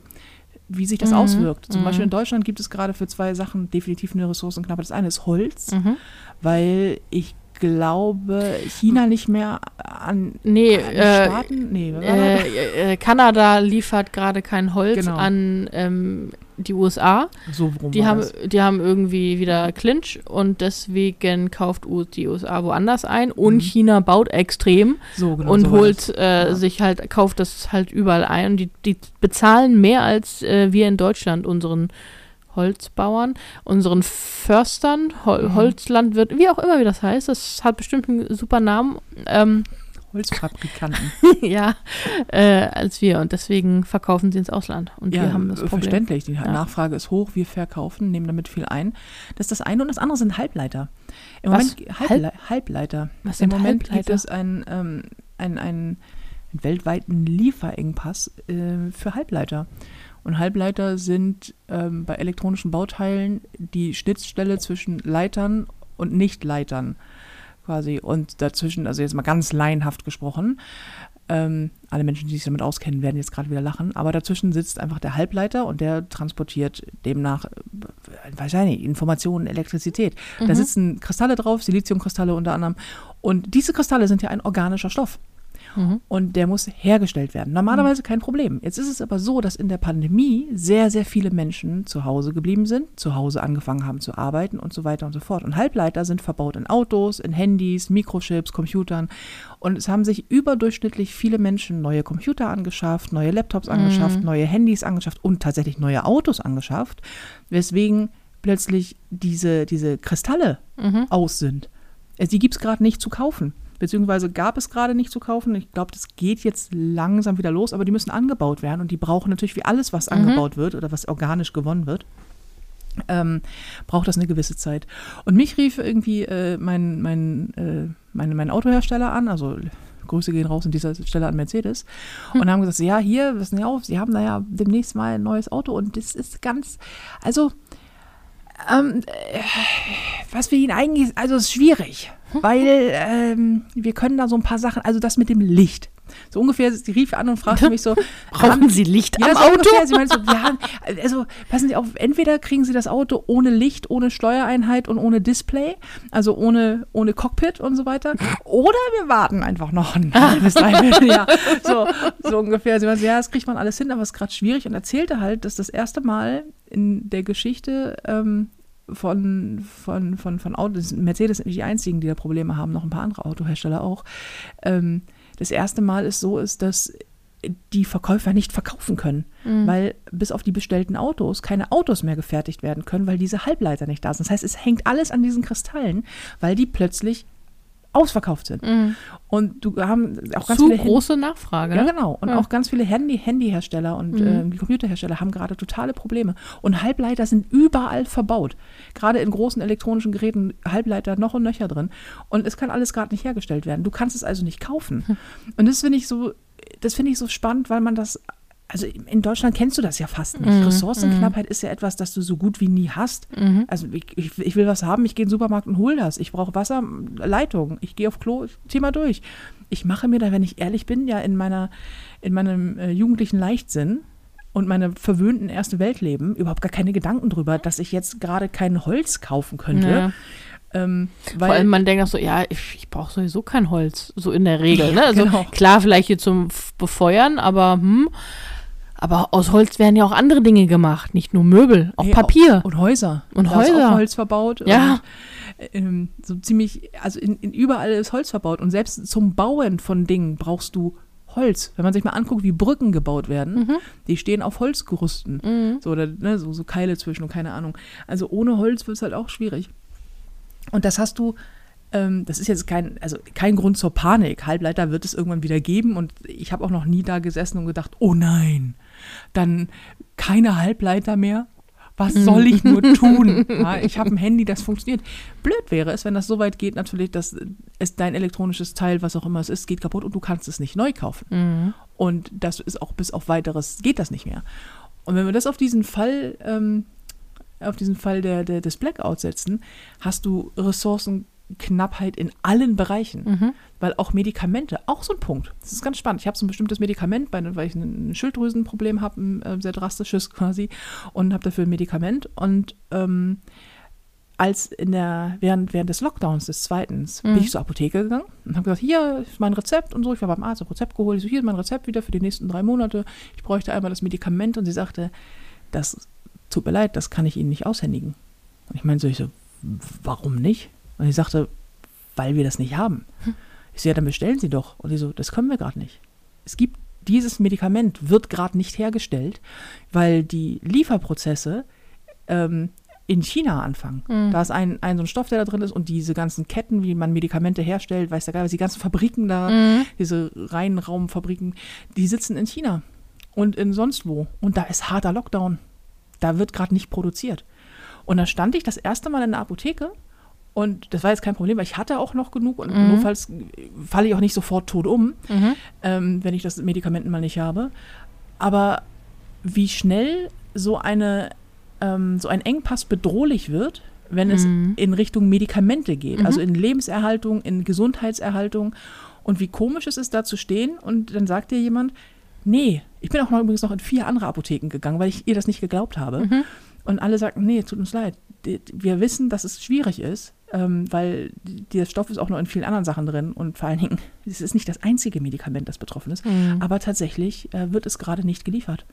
wie sich das Mhm, auswirkt. Zum mhm. Beispiel in Deutschland gibt es gerade für zwei Sachen definitiv eine Ressourcenknappheit. Das eine ist Holz, Mhm. weil ich glaube, China nicht mehr an, Nee, an die äh, Staaten, nee, äh, äh, Kanada liefert gerade kein Holz Genau. an ähm, die USA. so rum Die haben, das. die haben irgendwie wieder Clinch und deswegen kauft die USA woanders ein und Mhm. China baut extrem so, genau, und so holt äh, Ja. sich halt, kauft das halt überall ein und die, die bezahlen mehr als äh, wir in Deutschland unseren Holzbauern, unseren Förstern, Hol Mhm. Holzlandwirten, wie auch immer wie das heißt. Das hat bestimmt einen super Namen. Ähm, Holzfabrikanten. [laughs] ja, äh, als wir. Und deswegen verkaufen sie ins Ausland. Und wir haben das Problem. verständlich. Die Nachfrage ist hoch, wir verkaufen, nehmen damit viel ein. Das ist das eine und das andere sind Halbleiter. Im Was? Moment Halble Halbleiter. Was Im Moment gibt Halbleiter? es einen, ähm, einen, einen weltweiten Lieferengpass äh, für Halbleiter. Und Halbleiter sind ähm, bei elektronischen Bauteilen die Schnittstelle zwischen Leitern und Nichtleitern quasi. Und dazwischen, also jetzt mal ganz laienhaft gesprochen, ähm, alle Menschen, die sich damit auskennen, werden jetzt gerade wieder lachen, aber dazwischen sitzt einfach der Halbleiter und der transportiert demnach, äh, weiß ich nicht, Informationen, Elektrizität. Da sitzen Kristalle drauf, Siliziumkristalle unter anderem. Und diese Kristalle sind ja ein organischer Stoff. Mhm. Und der muss hergestellt werden. Normalerweise kein Problem. Jetzt ist es aber so, dass in der Pandemie sehr, sehr viele Menschen zu Hause geblieben sind, zu Hause angefangen haben zu arbeiten und so weiter und so fort. Und Halbleiter sind verbaut in Autos, in Handys, Mikrochips, Computern. Und es haben sich überdurchschnittlich viele Menschen neue Computer angeschafft, neue Laptops angeschafft, neue Handys angeschafft und tatsächlich neue Autos angeschafft, weswegen plötzlich diese, diese Kristalle Mhm. aus sind. Äh, Die gibt es gerade nicht zu kaufen. Beziehungsweise gab es gerade nicht zu kaufen. Ich glaube, das geht jetzt langsam wieder los, aber die müssen angebaut werden und die brauchen natürlich wie alles, was angebaut wird oder was organisch gewonnen wird. Ähm, braucht das eine gewisse Zeit. Und mich rief irgendwie äh, mein, mein, äh, mein, mein Autohersteller an, also Grüße gehen raus an dieser Stelle an Mercedes, und haben gesagt, ja, hier, wissen Sie auf, Sie haben da ja demnächst mal ein neues Auto und das ist ganz, also ähm, äh, was wir Ihnen eigentlich, also es ist schwierig, weil ähm, wir können da so ein paar Sachen, also das mit dem Licht. So ungefähr, sie rief an und fragte mich so, Brauchen Sie Licht ja, am so Auto? ungefähr. Sie meinte so, ja, also passen Sie auf, entweder kriegen Sie das Auto ohne Licht, ohne Steuereinheit und ohne Display, also ohne, ohne Cockpit und so weiter, oder wir warten einfach noch ein halbes, dreiviertel Jahr. So, so ungefähr. Sie meinte, ja, das kriegt man alles hin, aber es ist gerade schwierig und erzählte halt, dass das erste Mal in der Geschichte ähm, von, von, von, von Autos, Mercedes sind nicht die einzigen, die da Probleme haben, noch ein paar andere Autohersteller auch, ähm, das erste Mal es so ist, dass die Verkäufer nicht verkaufen können, weil bis auf die bestellten Autos keine Autos mehr gefertigt werden können, weil diese Halbleiter nicht da sind. Das heißt, es hängt alles an diesen Kristallen, weil die plötzlich ausverkauft sind. Und du haben auch ganz Zu viele große Nachfrage. ja, ne? genau. Und Ja. auch ganz viele Handy Handyhersteller und Mhm. die Computerhersteller haben gerade totale Probleme. Und Halbleiter sind überall verbaut. Gerade in großen elektronischen Geräten Halbleiter noch und nöcher drin. Und es kann alles gerade nicht hergestellt werden. Du kannst es also nicht kaufen. Hm. Und das finde ich so, das finde ich so spannend, weil man das. Also in Deutschland kennst du das ja fast nicht. Mhm. Ressourcenknappheit ist ja etwas, das du so gut wie nie hast. Mhm. Also ich, ich, ich will was haben, ich gehe in den Supermarkt und hol das. Ich brauche Wasser, Leitung. Ich gehe auf Klo, zieh mal durch. Ich mache mir da, wenn ich ehrlich bin, ja in meiner, in meinem äh, jugendlichen Leichtsinn und meinem verwöhnten Erste Weltleben überhaupt gar keine Gedanken drüber, dass ich jetzt gerade kein Holz kaufen könnte. Ja. Ähm, Vor allem, man denkt auch so, ja, ich, ich brauche sowieso kein Holz, so in der Regel. Ja, Ne? Also genau. klar, vielleicht hier zum Befeuern, aber hm. Aber aus Holz werden ja auch andere Dinge gemacht, nicht nur Möbel, auch Nee, Papier. Und Häuser. Und Da ist Häuser. auch Holz verbaut. Ja. Und, ähm, so ziemlich, also in, in überall ist Holz verbaut. Und selbst zum Bauen von Dingen brauchst du Holz. Wenn man sich mal anguckt, wie Brücken gebaut werden, die stehen auf Holzgerüsten. Mhm. So, oder, ne, so, so Keile zwischen und keine Ahnung. Also ohne Holz wird es halt auch schwierig. Und das hast du, das ist jetzt kein, also kein Grund zur Panik. Halbleiter wird es irgendwann wieder geben und ich habe auch noch nie da gesessen und gedacht, oh nein, dann keine Halbleiter mehr. Was soll ich nur tun? [laughs] Ja, ich habe ein Handy, das funktioniert. Blöd wäre es, wenn das so weit geht, natürlich, dass es dein elektronisches Teil, was auch immer es ist, geht kaputt und du kannst es nicht neu kaufen. Mhm. Und das ist auch bis auf weiteres geht das nicht mehr. Und wenn wir das auf diesen Fall, ähm, auf diesen Fall der, der, des Blackouts setzen, hast du Ressourcenknappheit in allen Bereichen. Mhm. Weil auch Medikamente, auch so ein Punkt. Das ist ganz spannend. Ich habe so ein bestimmtes Medikament, weil ich ein Schilddrüsenproblem habe, ein äh, sehr drastisches quasi, und habe dafür ein Medikament. Und ähm, als in der, während, während des Lockdowns des zweiten bin ich zur Apotheke gegangen und habe gesagt, hier ist mein Rezept und so. Ich war beim Arzt, habe Rezept geholt. Ich so, hier ist mein Rezept wieder für die nächsten drei Monate. Ich bräuchte einmal das Medikament. Und sie sagte, das tut mir leid, das kann ich Ihnen nicht aushändigen. Und ich meinte so, ich so, warum nicht? Und sie sagte, weil wir das nicht haben. Ich so, ja, dann bestellen Sie doch. Und sie so, das können wir gerade nicht. Es gibt, dieses Medikament wird gerade nicht hergestellt, weil die Lieferprozesse ähm, in China anfangen. Mhm. Da ist ein, ein so ein Stoff, der da drin ist und diese ganzen Ketten, wie man Medikamente herstellt, weiß der Geil, was die ganzen Fabriken da, Mhm. diese Reinraumfabriken, die sitzen in China und in sonst wo. Und da ist harter Lockdown. Da wird gerade nicht produziert. Und da stand ich das erste Mal in der Apotheke und das war jetzt kein Problem, weil ich hatte auch noch genug und Mhm. notfalls falle ich auch nicht sofort tot um, Mhm. ähm, wenn ich das Medikament mal nicht habe. Aber wie schnell so, eine, ähm, so ein Engpass bedrohlich wird, wenn es Mhm. in Richtung Medikamente geht, Mhm. also in Lebenserhaltung, in Gesundheitserhaltung. Und wie komisch es ist, da zu stehen und dann sagt dir jemand, nee, ich bin auch mal übrigens noch in vier andere Apotheken gegangen, weil ich ihr das nicht geglaubt habe. Mhm. Und alle sagten, nee, tut uns leid. Wir wissen, dass es schwierig ist, ähm, weil die- der Stoff ist auch noch in vielen anderen Sachen drin. Und vor allen Dingen, [laughs] es ist nicht das einzige Medikament, das betroffen ist. Mhm. Aber tatsächlich äh, wird es gerade nicht geliefert.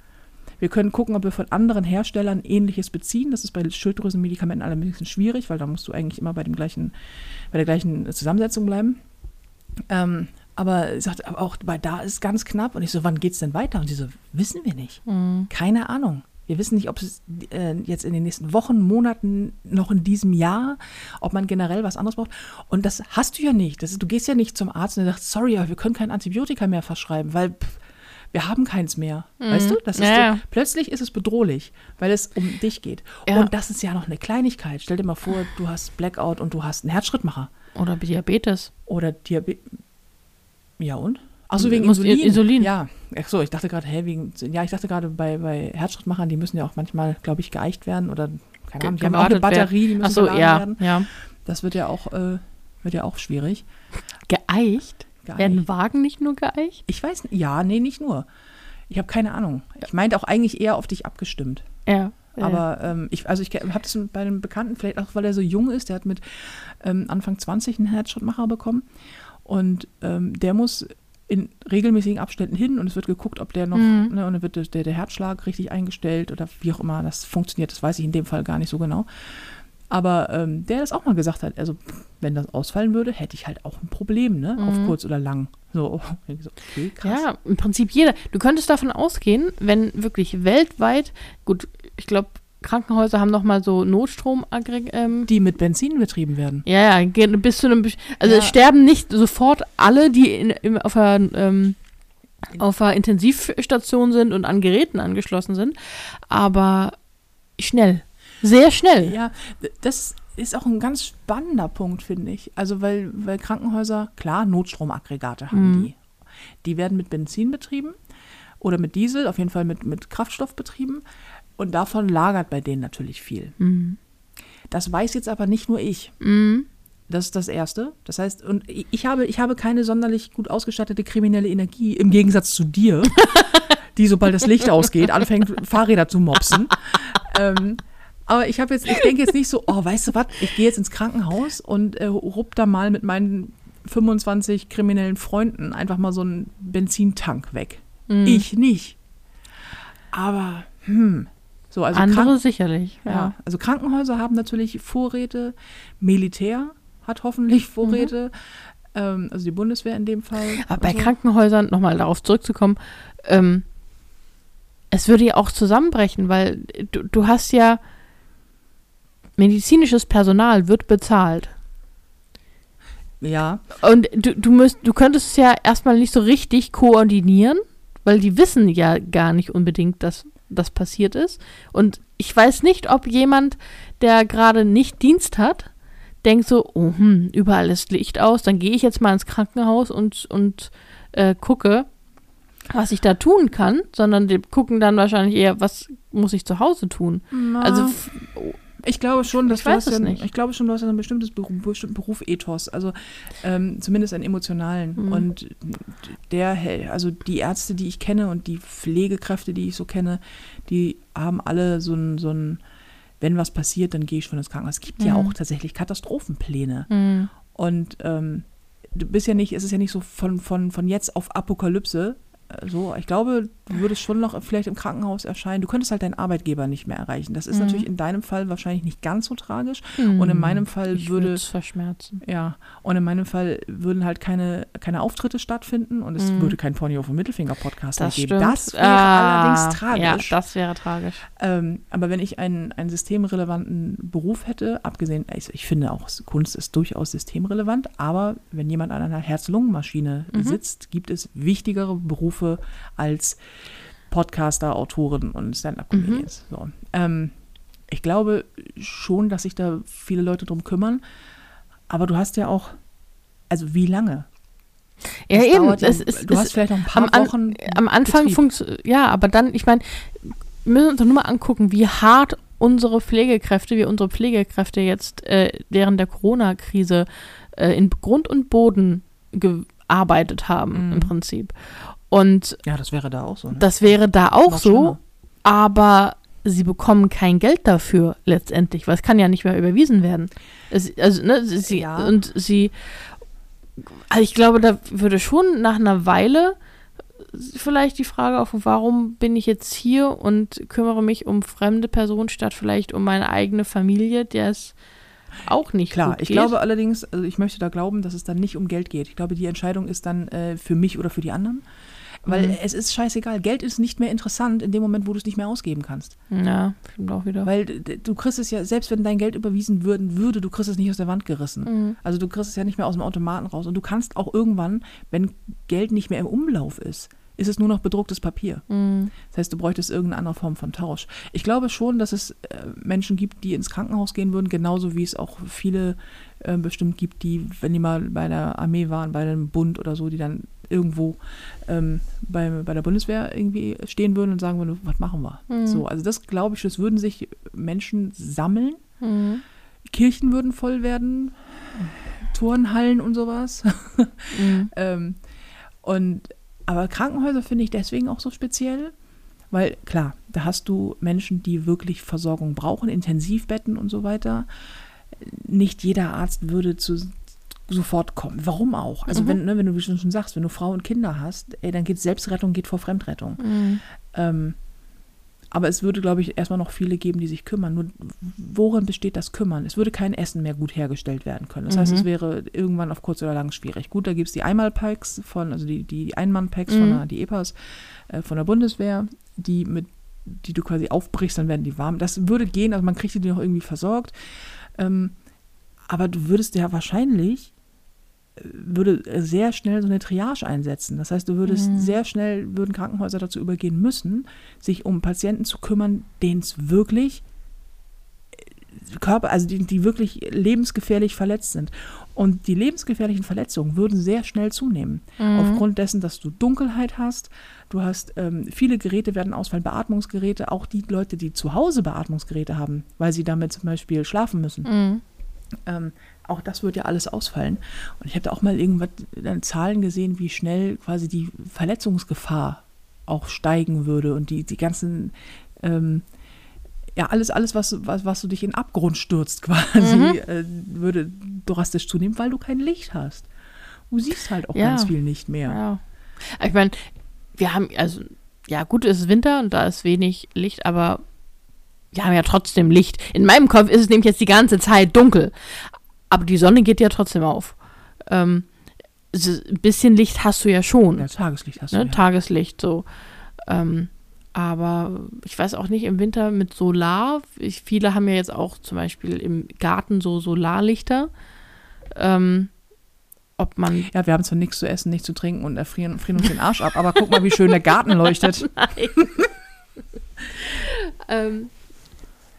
Wir können gucken, ob wir von anderen Herstellern ähnliches beziehen. Das ist bei Schilddrüsenmedikamenten bisschen schwierig, weil da musst du eigentlich immer bei dem gleichen, bei der gleichen Zusammensetzung bleiben. Ähm, aber sie sagt, aber auch bei da ist ganz knapp. Und ich so, wann geht's denn weiter? Und sie so, wissen wir nicht. Mhm. Keine Ahnung. Wir wissen nicht, ob es äh, jetzt in den nächsten Wochen, Monaten, noch in diesem Jahr, ob man generell was anderes braucht. Und das hast du ja nicht. Das ist, du gehst ja nicht zum Arzt und sagst, sorry, aber wir können kein Antibiotika mehr verschreiben, weil pff, wir haben keins mehr. Weißt du? Das ist ja. so, plötzlich ist es bedrohlich, weil es um dich geht. Ja. Und das ist ja noch eine Kleinigkeit. Stell dir mal vor, du hast Blackout und du hast einen Herzschrittmacher Oder Diabetes. oder Diabetes. Ja und? Achso, wegen Musst Insulin. Insulin. Ja, ach so, ich dachte gerade, hä, wegen, ja, ich dachte gerade bei, bei Herzschrittmachern, die müssen ja auch manchmal, glaube ich, geeicht werden oder, keine Ahnung, die haben auch eine werden. Batterie, die müssen geladen ja, werden. ja. Das wird ja auch, äh, wird ja auch schwierig. Geeicht? Geeicht. Werden Wagen nicht nur geeicht? Ich weiß, nicht. ja, nee, nicht nur. Ich habe keine Ahnung. Ich meinte auch eigentlich eher auf dich abgestimmt. Ja. Aber ähm, ich, also ich habe das bei einem Bekannten, vielleicht auch, weil er so jung ist, der hat mit ähm, Anfang 20 einen Herzschrittmacher bekommen. Und ähm, der muss in regelmäßigen Abständen hin und es wird geguckt, ob der noch, Mhm. ne, und dann wird der, der Herzschlag richtig eingestellt oder wie auch immer das funktioniert, das weiß ich in dem Fall gar nicht so genau. Aber ähm, der das auch mal gesagt hat, also wenn das ausfallen würde, hätte ich halt auch ein Problem, ne? Auf Mhm. kurz oder lang. So [laughs] okay, krass. Ja, im Prinzip jeder. Du könntest davon ausgehen, wenn wirklich weltweit, gut, ich glaube, Krankenhäuser haben noch mal so Notstrom ähm, Die mit Benzin betrieben werden. Ja, ja, bis zu einem. Also Ja. es sterben nicht sofort alle, die in, im, auf, einer, ähm, auf einer Intensivstation sind und an Geräten angeschlossen sind, aber schnell. Sehr schnell. Ja, das ist auch ein ganz spannender Punkt, finde ich. Also, weil, weil Krankenhäuser, klar, Notstromaggregate haben Mhm. die. Die werden mit Benzin betrieben oder mit Diesel, auf jeden Fall mit, mit Kraftstoff betrieben. Und davon lagert bei denen natürlich viel. Mhm. Das weiß jetzt aber nicht nur ich. Mhm. Das ist das Erste. Das heißt, und ich habe, ich habe keine sonderlich gut ausgestattete kriminelle Energie, im Gegensatz zu dir, [laughs] die, sobald das Licht ausgeht, anfängt, Fahrräder zu mopsen. [laughs] ähm, aber ich habe jetzt, ich denke jetzt nicht so, oh, weißt du was, ich gehe jetzt ins Krankenhaus und äh, rupp da mal mit meinen 25 kriminellen Freunden einfach mal so einen Benzintank weg. Mhm. Ich nicht. Aber, hm. So, also Andere Kranken- sicherlich. ja. Ja. also Krankenhäuser haben natürlich Vorräte, Militär hat hoffentlich Vorräte, ähm, also die Bundeswehr in dem Fall. Aber bei so. Krankenhäusern, nochmal darauf zurückzukommen, ähm, es würde ja auch zusammenbrechen, weil du, du hast ja medizinisches Personal wird bezahlt. Ja, Und du, du, müsst, du könntest es ja erstmal nicht so richtig koordinieren, weil die wissen ja gar nicht unbedingt, dass das passiert ist. Und ich weiß nicht, ob jemand, der gerade nicht Dienst hat, denkt so, oh, hm, überall ist Licht aus, dann gehe ich jetzt mal ins Krankenhaus und, und äh, gucke, was ich da tun kann, sondern die gucken dann wahrscheinlich eher, was muss ich zu Hause tun. Also f- ich glaube schon, dass Ich du hast ja, nicht. ich glaube schon, du hast ja ein bestimmtes Beruf, bestimmten Berufethos, also ähm, zumindest einen emotionalen. Mhm. Und der, also die Ärzte, die ich kenne und die Pflegekräfte, die ich so kenne, die haben alle so ein, so ein, wenn was passiert, dann gehe ich schon ins Krankenhaus. Es gibt ja Mhm. auch tatsächlich Katastrophenpläne. hm, Und ähm, du bist ja nicht, es ist ja nicht so von, von, von jetzt auf Apokalypse, so, ich glaube, du würdest schon noch vielleicht im Krankenhaus erscheinen. Du könntest halt deinen Arbeitgeber nicht mehr erreichen. Das ist Mhm. natürlich in deinem Fall wahrscheinlich nicht ganz so tragisch. Und in meinem Fall ich würde würd's verschmerzen. ja, und in meinem Fall würden halt keine, keine Auftritte stattfinden und es Mhm. würde keinen Pony auf dem Mittelfinger Podcast Das geben. stimmt. Das wäre Ah, allerdings tragisch. Ja, das wäre tragisch. ähm, aber wenn ich einen, einen systemrelevanten Beruf hätte, abgesehen, also ich finde auch Kunst ist durchaus systemrelevant, aber wenn jemand an einer Herz-Lungen-Maschine Mhm. sitzt, gibt es wichtigere Berufe als Podcaster, Autoren und Stand-up-Comedians. Mhm. So. Ähm, ich glaube schon, dass sich da viele Leute drum kümmern, aber du hast ja auch, also wie lange? Ja, Das eben. ja- ist, du hast vielleicht noch ein paar am, Wochen. am Anfang funktioniert, ja, aber dann, ich meine, wir müssen uns doch nur mal angucken, wie hart unsere Pflegekräfte, wie unsere Pflegekräfte jetzt äh, während der Corona-Krise äh, in Grund und Boden gearbeitet haben, Mhm. im Prinzip. Und Ja, das wäre da auch so. Ne? das wäre da auch Noch so, schlimmer. aber sie bekommen kein Geld dafür letztendlich, weil es kann ja nicht mehr überwiesen werden. Es, also, ne, sie, Ja. und sie, also ich glaube, da würde schon nach einer Weile vielleicht die Frage auf, warum bin ich jetzt hier und kümmere mich um fremde Personen statt vielleicht um meine eigene Familie, der es auch nicht Klar, ich glaube allerdings, also ich möchte da glauben, dass es dann nicht um Geld geht. Ich glaube, die Entscheidung ist dann äh, für mich oder für die anderen. Weil Mhm. es ist scheißegal. Geld ist nicht mehr interessant in dem Moment, wo du es nicht mehr ausgeben kannst. Ja, stimmt auch wieder. Weil du kriegst es ja, selbst wenn dein Geld überwiesen würden würde, du kriegst es nicht aus der Wand gerissen. Mhm. Also du kriegst es ja nicht mehr aus dem Automaten raus. Und du kannst auch irgendwann, wenn Geld nicht mehr im Umlauf ist, ist es nur noch bedrucktes Papier. Mhm. Das heißt, du bräuchtest irgendeine andere Form von Tausch. Ich glaube schon, dass es äh, Menschen gibt, die ins Krankenhaus gehen würden, genauso wie es auch viele äh, bestimmt gibt, die, wenn die mal bei der Armee waren, bei einem Bund oder so, die dann irgendwo ähm, bei, bei der Bundeswehr irgendwie stehen würden und sagen würden, was machen wir? Mhm. So, also das glaube ich, das würden sich Menschen sammeln. Mhm. Kirchen würden voll werden, Turnhallen und sowas. Mhm. [laughs] Ähm, und aber Krankenhäuser finde ich deswegen auch so speziell, weil klar, da hast du Menschen, die wirklich Versorgung brauchen, Intensivbetten und so weiter. Nicht jeder Arzt würde zu sofort kommen. Warum auch? Also Mhm. wenn, ne, wenn du wie du schon sagst, wenn du Frau und Kinder hast, ey, dann geht Selbstrettung geht vor Fremdrettung. Mhm. Ähm, aber es würde, glaube ich, erstmal noch viele geben, die sich kümmern. Nur worin besteht das Kümmern? Es würde kein Essen mehr gut hergestellt werden können. Das heißt, Mhm. es wäre irgendwann auf kurz oder lang schwierig. Gut, da gibt es die Einmalpacks von, also die, die Einmann-Packs von Mhm. der, die EPAs äh, von der Bundeswehr, die mit die du quasi aufbrichst, dann werden die warm. Das würde gehen, also man kriegt die noch irgendwie versorgt. Ähm, aber du würdest ja wahrscheinlich würde sehr schnell so eine Triage einsetzen. Das heißt, du würdest Mhm. sehr schnell, würden Krankenhäuser dazu übergehen müssen, sich um Patienten zu kümmern, denen es wirklich äh, Körper, also die, die wirklich lebensgefährlich verletzt sind. Und die lebensgefährlichen Verletzungen würden sehr schnell zunehmen. Mhm. Aufgrund dessen, dass du Dunkelheit hast, du hast ähm, viele Geräte werden ausfallen, Beatmungsgeräte, auch die Leute, die zu Hause Beatmungsgeräte haben, weil sie damit zum Beispiel schlafen müssen. Mhm. Ähm, auch das wird ja alles ausfallen. Und ich habe da auch mal irgendwas in Zahlen gesehen, wie schnell quasi die Verletzungsgefahr auch steigen würde und die, die ganzen, ähm, ja, alles, alles, was, was, was du dich in den Abgrund stürzt, quasi, Mhm. äh, würde drastisch zunehmen, weil du kein Licht hast. Du siehst halt auch Ja. ganz viel nicht mehr. Ja. Aber Ich meine, wir haben, also, ja, gut, es ist Winter und da ist wenig Licht, aber wir haben ja trotzdem Licht. In meinem Kopf ist es nämlich jetzt die ganze Zeit dunkel. Aber die Sonne geht ja trotzdem auf. Ähm, ein bisschen Licht hast du ja schon. Ja, Tageslicht hast ne? du ja. Tageslicht, so. Ähm, aber ich weiß auch nicht, im Winter mit Solar, ich, viele haben ja jetzt auch zum Beispiel im Garten so Solarlichter. Ähm, ob man Ja, wir haben zwar nichts zu essen, nichts zu trinken und erfrieren frieren uns den Arsch ab, aber guck mal, wie schön der Garten leuchtet. [laughs] [laughs] Ähm,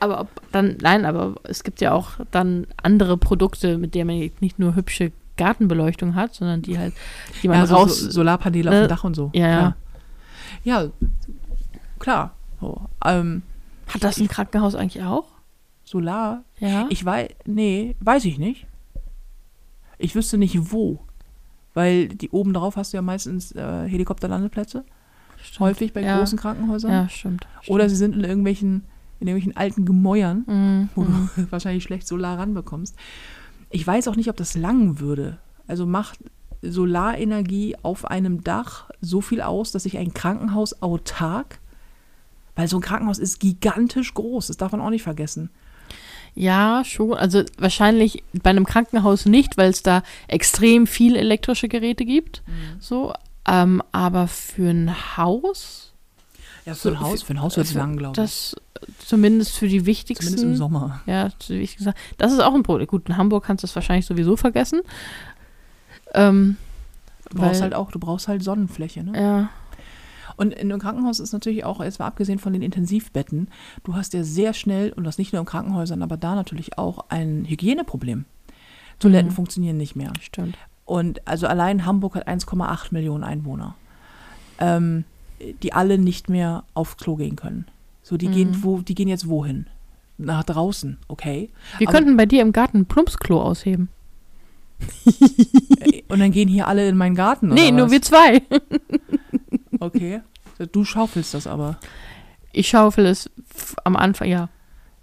aber ob dann, nein, aber es gibt ja auch dann andere Produkte, mit denen man nicht nur hübsche Gartenbeleuchtung hat, sondern die halt, die man Ja, so, raus. so Solarpaneele auf ne? dem Dach und so. Ja, ja. klar. Ja, klar. So, ähm, Hat das ein Krankenhaus eigentlich auch? Solar, Ja. ich weiß, nee, weiß ich nicht. Ich wüsste nicht wo. Weil die oben drauf hast du ja meistens äh, Helikopterlandeplätze, Stimmt. häufig bei Ja. großen Krankenhäusern. Ja, stimmt. Oder sie sind in irgendwelchen, in irgendwelchen alten Gemäuern, Mhm. wo du [laughs] wahrscheinlich schlecht Solar ranbekommst. Ich weiß auch nicht, ob das lang würde. Also macht Solarenergie auf einem Dach so viel aus, dass sich ein Krankenhaus autark, weil so ein Krankenhaus ist gigantisch groß, das darf man auch nicht vergessen. Ja, schon. Also wahrscheinlich bei einem Krankenhaus nicht, weil es da extrem viel elektrische Geräte gibt. So, ähm, aber für ein Haus. Ja, für ein Haus, für ein Haus wird es lang, glaube ich. Das zumindest für die wichtigsten. Zumindest im Sommer. Ja, die wichtigsten. Das ist auch ein Problem. Gut, in Hamburg kannst du das wahrscheinlich sowieso vergessen. Ähm, Du brauchst weil- halt auch, du brauchst halt Sonnenfläche, ne? Ja. Und in einem Krankenhaus ist natürlich auch, jetzt mal abgesehen von den Intensivbetten, du hast ja sehr schnell, und das nicht nur in Krankenhäusern, aber da natürlich auch ein Hygieneproblem. Toiletten Mhm. funktionieren nicht mehr. Stimmt. Und also allein Hamburg hat 1,8 Millionen Einwohner, ähm, die alle nicht mehr aufs Klo gehen können. So, die, Mhm. gehen, wo, die gehen jetzt wohin? Nach draußen, okay. Wir Aber- könnten bei dir im Garten ein Plumpsklo ausheben. [laughs] Und dann gehen hier alle in meinen Garten. nee, nur was? wir zwei. Okay. Du schaufelst das aber. Ich schaufel es am Anfang, ja.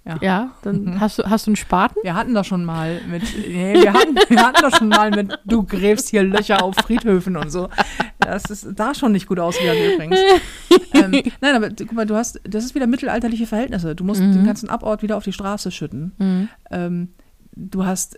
Ja. Ja, dann Mhm. hast du, hast du einen Spaten? Wir hatten das schon mal mit, nee, wir hatten, wir hatten das schon mal mit, du gräbst hier Löcher auf Friedhöfen und so. Das ist da schon nicht gut ausgegangen übrigens. ähm, nein, aber guck mal, du hast, das ist wieder mittelalterliche Verhältnisse. Du musst Mhm. den ganzen Abort wieder auf die Straße schütten. Mhm. Ähm, du hast,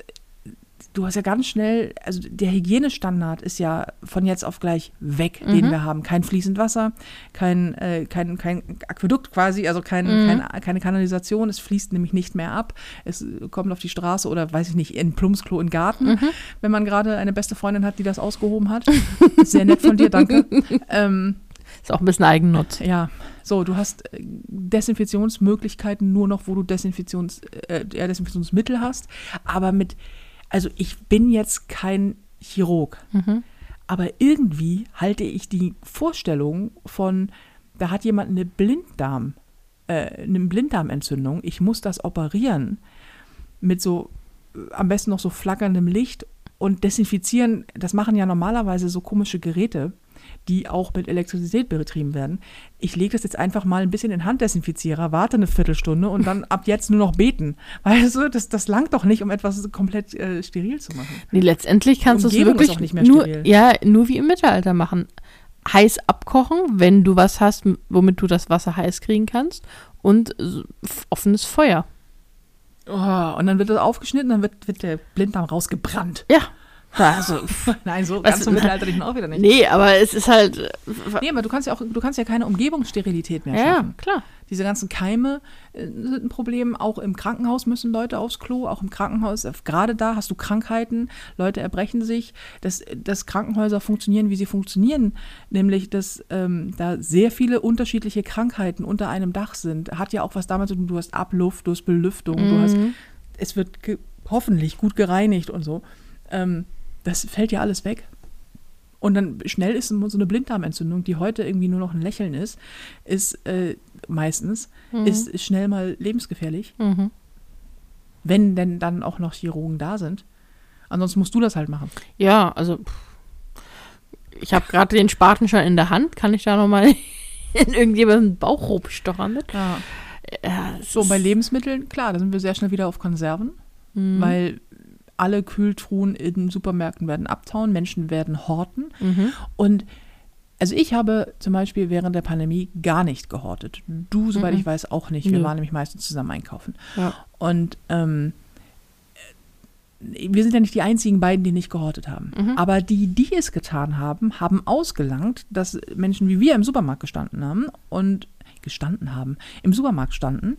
du hast ja ganz schnell, also der Hygienestandard ist ja von jetzt auf gleich weg, den Mhm. wir haben. Kein fließend Wasser, kein, äh, kein, kein Aquädukt quasi, also kein, Mhm. kein, keine Kanalisation. Es fließt nämlich nicht mehr ab. Es kommt auf die Straße oder weiß ich nicht, in Plumpsklo in den Garten, Mhm. wenn man gerade eine beste Freundin hat, die das ausgehoben hat. [laughs] Sehr nett von dir, danke. ähm, Ist auch ein bisschen Eigennutz. ja, so, du hast äh, Desinfektionsmöglichkeiten nur noch, wo du Desinfektions, äh, Desinfektionsmittel hast. Aber mit, also ich bin jetzt kein Chirurg, Mhm. aber irgendwie halte ich die Vorstellung von, da hat jemand eine Blinddarm, äh, eine Blinddarmentzündung, ich muss das operieren mit so, äh, am besten noch so flackerndem Licht und desinfizieren, das machen ja normalerweise so komische Geräte, die auch mit Elektrizität betrieben werden. Ich lege das jetzt einfach mal ein bisschen in Handdesinfizierer, warte eine Viertelstunde und dann [laughs] ab jetzt nur noch beten. Weißt du, das, das langt doch nicht, um etwas komplett äh, steril zu machen. Nee, letztendlich kannst du es wirklich auch nicht mehr nur, steril. ja, nur wie im Mittelalter machen. Heiß abkochen, wenn du was hast, womit du das Wasser heiß kriegen kannst. Und offenes Feuer. Oh, und dann wird das aufgeschnitten, dann wird, wird der Blinddarm rausgebrannt. Ja. Also, [laughs] Nein, so ganz im [laughs] Mittelalterlichen auch wieder nicht. nee, aber es ist halt. äh, Nee, aber du kannst ja auch, du kannst ja keine Umgebungssterilität mehr Ja, ja, schaffen. klar. Diese ganzen Keime äh, sind ein Problem. Auch im Krankenhaus müssen Leute aufs Klo. Auch im Krankenhaus, äh, gerade da hast du Krankheiten. Leute erbrechen sich. Dass, dass Krankenhäuser funktionieren, wie sie funktionieren. Nämlich, dass ähm, da sehr viele unterschiedliche Krankheiten unter einem Dach sind. Hat ja auch was damit zu tun. Du hast Abluft, du hast Belüftung, du hast, Mhm. es wird hoffentlich gut gereinigt und so. Ähm, das fällt ja alles weg. Und dann schnell ist so eine Blinddarmentzündung, die heute irgendwie nur noch ein Lächeln ist, ist äh, meistens, Mhm. ist schnell mal lebensgefährlich, Mhm. wenn denn dann auch noch Chirurgen da sind. Ansonsten musst du das halt machen. Ja, also. Ich habe gerade den Spaten schon in der Hand. Kann ich da nochmal [laughs] in irgendjemanden Bauch stochern mit? Ja. Ja, So, bei Lebensmitteln, klar, da sind wir sehr schnell wieder auf Konserven, Mhm. weil alle Kühltruhen in Supermärkten werden abtauen, Menschen werden horten. Mhm. Und also ich habe zum Beispiel während der Pandemie gar nicht gehortet. Du, soweit Mhm. ich weiß, auch nicht. Wir Nö. waren nämlich meistens zusammen einkaufen. Ja. Und ähm, wir sind ja nicht die einzigen beiden, die nicht gehortet haben. Mhm. Aber die, die es getan haben, haben ausgelangt, dass Menschen wie wir im Supermarkt gestanden haben und gestanden haben, im Supermarkt standen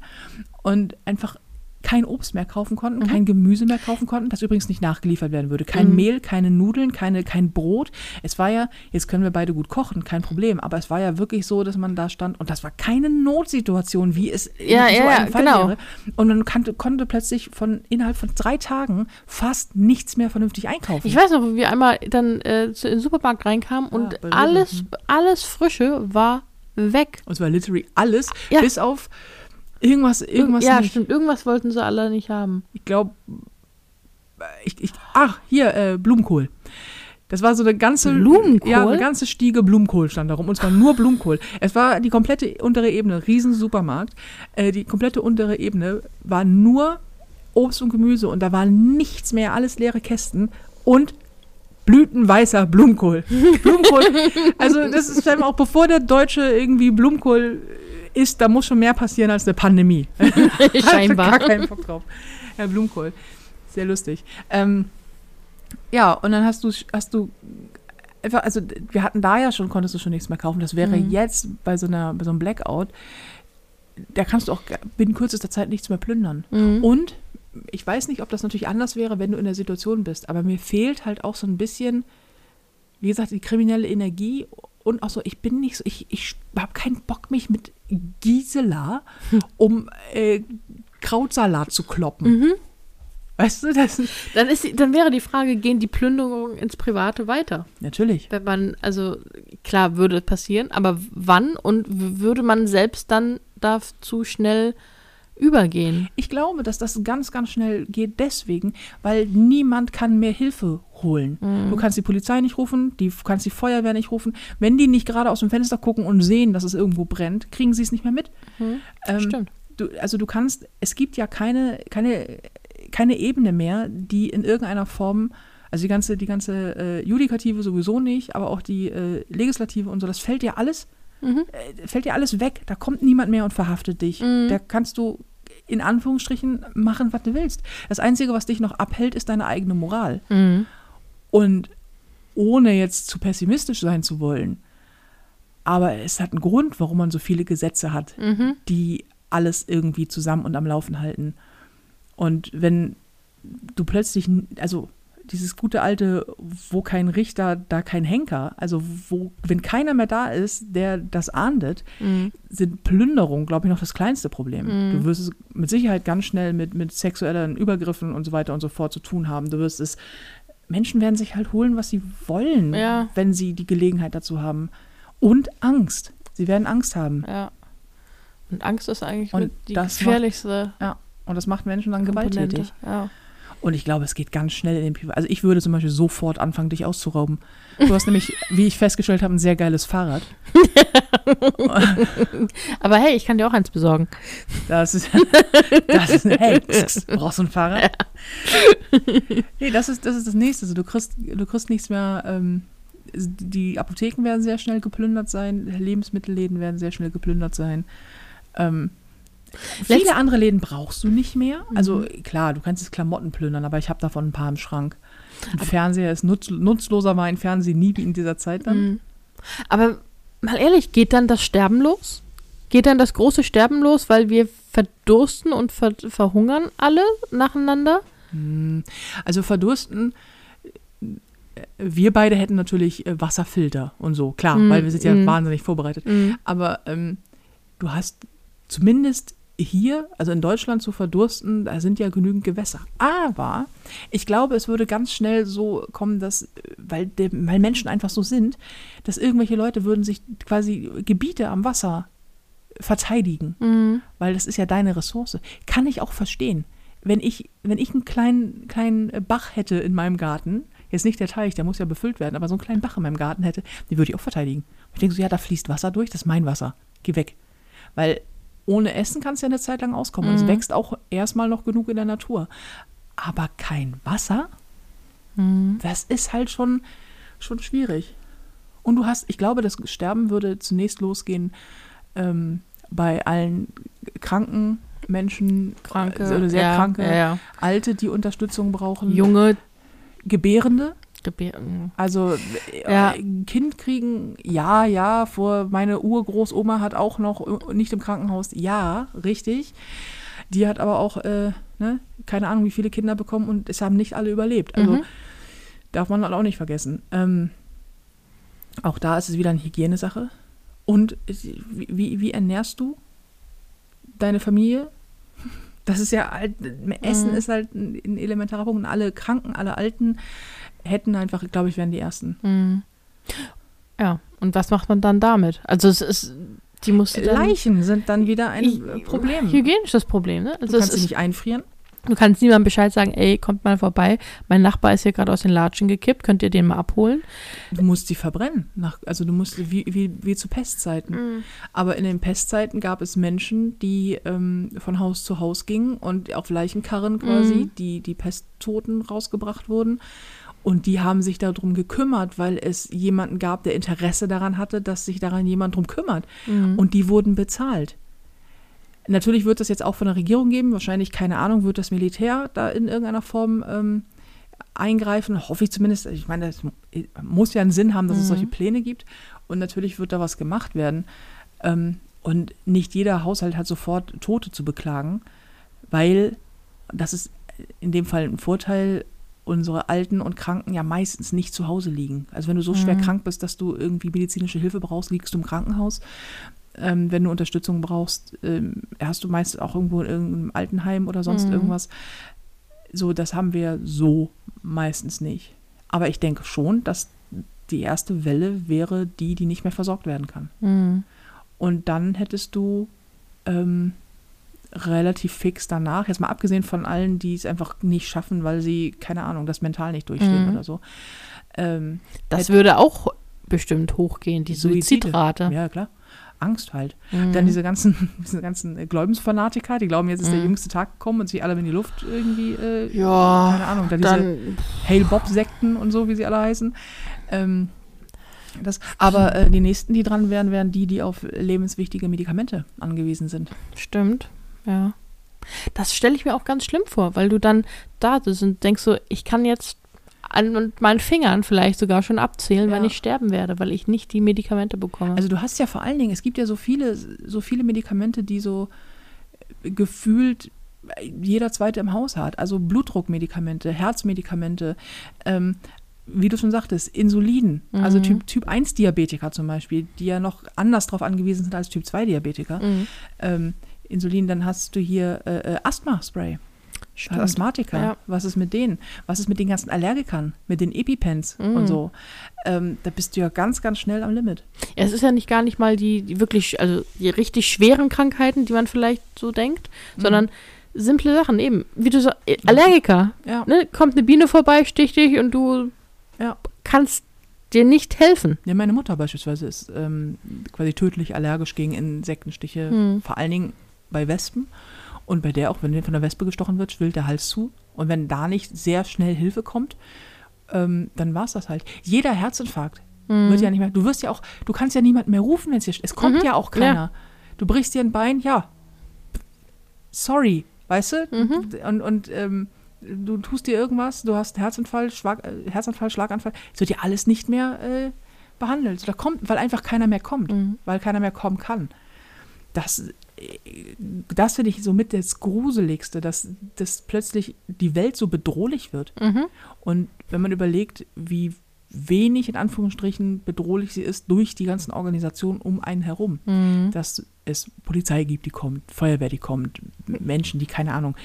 und einfach kein Obst mehr kaufen konnten, Mhm. kein Gemüse mehr kaufen konnten, das übrigens nicht nachgeliefert werden würde. Kein Mhm. Mehl, keine Nudeln, keine, kein Brot. Es war ja, jetzt können wir beide gut kochen, kein Problem, aber es war ja wirklich so, dass man da stand und das war keine Notsituation, wie es Ja, in so ja, ja, einem Fall genau. wäre. Und man konnte, konnte plötzlich von innerhalb von drei Tagen fast nichts mehr vernünftig einkaufen. Ich weiß noch, wo wir einmal dann äh, in den Supermarkt reinkamen und bei Lidl, alles, hm. alles Frische war weg. Und zwar literally alles, Ja. bis auf irgendwas, irgendwas ja, nicht. stimmt. Irgendwas wollten sie alle nicht haben. Ich glaube, ich, ich, ach, hier, äh, Blumenkohl. Das war so eine ganze Blumenkohl? Ja, eine ganze Stiege Blumenkohl stand da rum. Und zwar nur Blumenkohl. Es war die komplette untere Ebene, riesen Supermarkt. Äh, die komplette untere Ebene war nur Obst und Gemüse und da war nichts mehr, alles leere Kästen und blütenweißer Blumenkohl. [laughs] Blumenkohl, also das ist scheinbar auch bevor der Deutsche irgendwie Blumenkohl isst, da muss schon mehr passieren als eine Pandemie. [laughs] [laughs] Scheinbar. Gar keinen Bock drauf. Ja, Blumenkohl. Sehr lustig. Ähm, ja, und dann hast du, hast du einfach, also wir hatten da ja schon, konntest du schon nichts mehr kaufen. Das wäre Mhm. jetzt bei so einer, bei so einem Blackout, da kannst du auch binnen kürzester Zeit nichts mehr plündern. Mhm. Und ich weiß nicht, ob das natürlich anders wäre, wenn du in der Situation bist, aber mir fehlt halt auch so ein bisschen, wie gesagt, die kriminelle Energie und auch so, ich bin nicht so, ich, ich habe keinen Bock, mich mit Gisela [laughs] um äh, Krautsalat zu kloppen. Mhm. Weißt du, das Dann, ist, dann wäre die Frage, gehen die Plünderungen ins Private weiter? natürlich. Wenn man, also klar würde passieren, aber wann und würde man selbst dann dazu schnell übergehen? Ich glaube, dass das ganz, ganz schnell geht deswegen, weil niemand kann mehr Hilfe holen. Du kannst die Polizei nicht rufen, die du kannst die Feuerwehr nicht rufen. Wenn die nicht gerade aus dem Fenster gucken und sehen, dass es irgendwo brennt, kriegen sie es nicht mehr mit. Ähm, Stimmt. Du, also du kannst, es gibt ja keine, keine, keine Ebene mehr, die in irgendeiner Form, also die ganze, die ganze äh, Judikative sowieso nicht, aber auch die äh, Legislative und so, das fällt ja alles, Mhm. äh, fällt ja alles weg. Da kommt niemand mehr und verhaftet dich. Mhm. Da kannst du in Anführungsstrichen machen, was du willst. Das Einzige, was dich noch abhält, ist deine eigene Moral. Mhm. Und ohne jetzt zu pessimistisch sein zu wollen, aber es hat einen Grund, warum man so viele Gesetze hat, Mhm. die alles irgendwie zusammen und am Laufen halten. Und wenn du plötzlich, also dieses gute alte, wo kein Richter, da kein Henker, also wo, wenn keiner mehr da ist, der das ahndet, Mhm. sind Plünderungen, glaube ich, noch das kleinste Problem. Mhm. Du wirst es mit Sicherheit ganz schnell mit, mit sexuellen Übergriffen und so weiter und so fort zu tun haben. Du wirst es, Menschen werden sich halt holen, was sie wollen, Ja. wenn sie die Gelegenheit dazu haben. Und Angst. Sie werden Angst haben. Ja. Und Angst ist eigentlich Und die das macht- gefährlichste Ja. Und das macht Menschen dann Komponente. gewalttätig. Ja. Und ich glaube, es geht ganz schnell in den Privat. Also ich würde zum Beispiel sofort anfangen, dich auszurauben. Du hast nämlich, wie ich festgestellt habe, ein sehr geiles Fahrrad. [laughs] Aber hey, ich kann dir auch eins besorgen. Das ist, das ist hey, pst, brauchst du ein Fahrrad? [laughs] Nee, das ist, das ist das Nächste. Also du kriegst, du kriegst nichts mehr. Ähm, die Apotheken werden sehr schnell geplündert sein, Lebensmittelläden werden sehr schnell geplündert sein. Ähm, viele Letzt- andere Läden brauchst du nicht mehr. Also Mhm. klar, du kannst jetzt Klamotten plündern, aber ich habe davon ein paar im Schrank. Ein Fernseher ist nutz, nutzloser war ein Fernseher nie wie in dieser Zeit dann. Mhm. Aber mal ehrlich, geht dann das Sterben los? Geht dann das große Sterben los, weil wir verdursten und ver verhungern alle nacheinander? Hm, Also verdursten, äh, wir beide hätten natürlich äh, Wasserfilter und so, klar, Mm, weil wir sind ja mm. wahnsinnig vorbereitet. Mhm. Aber ähm, du hast zumindest hier, also in Deutschland zu verdursten, da sind ja genügend Gewässer. Aber ich glaube, es würde ganz schnell so kommen, dass, äh, weil, der, weil Menschen einfach so sind, dass irgendwelche Leute würden sich quasi Gebiete am Wasser verteidigen Mhm. weil das ist ja deine Ressource. Kann ich auch verstehen. Wenn ich, wenn ich einen kleinen, kleinen Bach hätte in meinem Garten, jetzt nicht der Teich, der muss ja befüllt werden, aber so einen kleinen Bach in meinem Garten hätte, den würde ich auch verteidigen. Ich denke so, ja, da fließt Wasser durch, das ist mein Wasser. Geh weg. Weil ohne Essen kannst du ja eine Zeit lang auskommen. Und es Mhm. wächst auch erstmal noch genug in der Natur. Aber kein Wasser, Mhm. das ist halt schon, schon schwierig. Und du hast, ich glaube, das Sterben würde zunächst losgehen ähm, bei allen kranken Menschen, Kranke, oder sehr ja, kranke, ja, ja. Alte, die Unterstützung brauchen, junge Gebärende, Gebärden. also äh, Ja. ein Kind kriegen, ja, ja, vor meine Urgroßoma hat auch noch äh, nicht im Krankenhaus, ja, richtig. Die hat aber auch, äh, ne, keine Ahnung, wie viele Kinder bekommen und es haben nicht alle überlebt. Also Mhm. darf man halt auch nicht vergessen. Ähm, auch da ist es wieder eine Hygienesache. Und wie, wie ernährst du deine Familie? Das ist ja halt, Essen Mhm. ist halt ein, ein elementarer Punkt. Und alle Kranken, alle Alten hätten einfach, glaube ich, wären die Ersten. Mhm. Ja, und was macht man dann damit? Also es ist, die musste Leichen sind dann wieder ein Problem. hygienisches Problem, ne? Du Also es kannst sie nicht einfrieren. du kannst niemandem Bescheid sagen, ey, kommt mal vorbei, mein Nachbar ist hier gerade aus den Latschen gekippt, könnt ihr den mal abholen? Du musst sie verbrennen. Nach, also du musst, wie, wie, wie zu Pestzeiten. Aber in den Pestzeiten gab es Menschen, die ähm, von Haus zu Haus gingen und auf Leichenkarren quasi, Mhm. die, die Pesttoten rausgebracht wurden. Und die haben sich darum gekümmert, weil es jemanden gab, der Interesse daran hatte, dass sich daran jemand drum kümmert. Mhm. Und die wurden bezahlt. Natürlich wird das jetzt auch von der Regierung geben. Wahrscheinlich, keine Ahnung, wird das Militär da in irgendeiner Form ähm, eingreifen. Hoffe ich zumindest. Ich meine, das muss ja einen Sinn haben, dass es solche Pläne gibt. Und natürlich wird da was gemacht werden. Ähm, und nicht jeder Haushalt hat sofort Tote zu beklagen, weil das ist in dem Fall ein Vorteil, unsere Alten und Kranken ja meistens nicht zu Hause liegen. Also wenn du so schwer krank bist, dass du irgendwie medizinische Hilfe brauchst, liegst du im Krankenhaus. Ähm, wenn du Unterstützung brauchst, ähm, hast du meist auch irgendwo in irgendeinem Altenheim oder sonst Mhm. irgendwas. So, das haben wir so meistens nicht. Aber ich denke schon, dass die erste Welle wäre die, die nicht mehr versorgt werden kann. Mhm. Und dann hättest du ähm, relativ fix danach, jetzt mal abgesehen von allen, die es einfach nicht schaffen, weil sie, keine Ahnung, das mental nicht durchstehen Mhm. oder so. Ähm, Das würde auch bestimmt hochgehen, die Suizide. Suizidrate. Ja, klar. Angst halt. Mhm. Dann diese ganzen, [laughs] diese ganzen Glaubensfanatiker, die glauben, jetzt ist der Mhm. jüngste Tag gekommen und sich alle in die Luft irgendwie, äh, Ja, keine Ahnung, da diese dann Hail Bob-Sekten und so, wie sie alle heißen. Ähm, das, aber äh, die nächsten, die dran wären, wären die, die auf lebenswichtige Medikamente angewiesen sind. stimmt. Ja. Das stelle ich mir auch ganz schlimm vor, weil du dann da sitzt und denkst so, ich kann jetzt an meinen Fingern vielleicht sogar schon abzählen, wann Ja. ich sterben werde, weil ich nicht die Medikamente bekomme. Also du hast ja vor allen Dingen, es gibt ja so viele, so viele Medikamente, die so äh, gefühlt jeder zweite im Haus hat. Also Blutdruckmedikamente, Herzmedikamente, ähm, wie du schon sagtest, Insulin, also Mhm. Typ, typ 1 Diabetiker zum Beispiel, die ja noch anders darauf angewiesen sind als Typ 2 Diabetiker. Mhm. Ähm, Insulin, dann hast du hier äh, äh, Asthma-Spray. Stimmt. Asthmatiker, Ja. was ist mit denen? Was ist mit den ganzen Allergikern, mit den EpiPens Mhm. und so? Ähm, da bist du ja ganz, ganz schnell am Limit. Ja, es ist ja nicht gar nicht mal die, die wirklich, also die richtig schweren Krankheiten, die man vielleicht so denkt, Mhm. sondern simple Sachen eben. Wie du sagst, äh, Allergiker. Ja. Ne? Kommt eine Biene vorbei, sticht dich und du Ja. kannst dir nicht helfen. Ja, meine Mutter beispielsweise ist ähm, quasi tödlich allergisch gegen Insektenstiche, Hm. vor allen Dingen bei Wespen. Und bei der auch, wenn von der Wespe gestochen wird, schwillt der Hals zu. Und wenn da nicht sehr schnell Hilfe kommt, ähm, dann war es das halt. Jeder Herzinfarkt Mhm. wird ja nicht mehr. Du wirst ja auch, du kannst ja niemanden mehr rufen, wenn es dir. Es kommt Mhm. ja auch keiner. Du brichst dir ein Bein, ja. Sorry, weißt du? Mhm. Und, und ähm, du tust dir irgendwas, du hast Herzinfall, Schlag, äh, Herzanfall, Schlaganfall, es wird ja alles nicht mehr äh, behandelt. Da kommt, weil einfach keiner mehr kommt, Mhm. weil keiner mehr kommen kann. Das, das finde ich somit das Gruseligste, dass, dass plötzlich die Welt so bedrohlich wird. Mhm. Und wenn man überlegt, wie wenig in Anführungsstrichen bedrohlich sie ist durch die ganzen Organisationen um einen herum, Mhm. dass es Polizei gibt, die kommt, Feuerwehr, die kommt, Menschen, die keine Ahnung,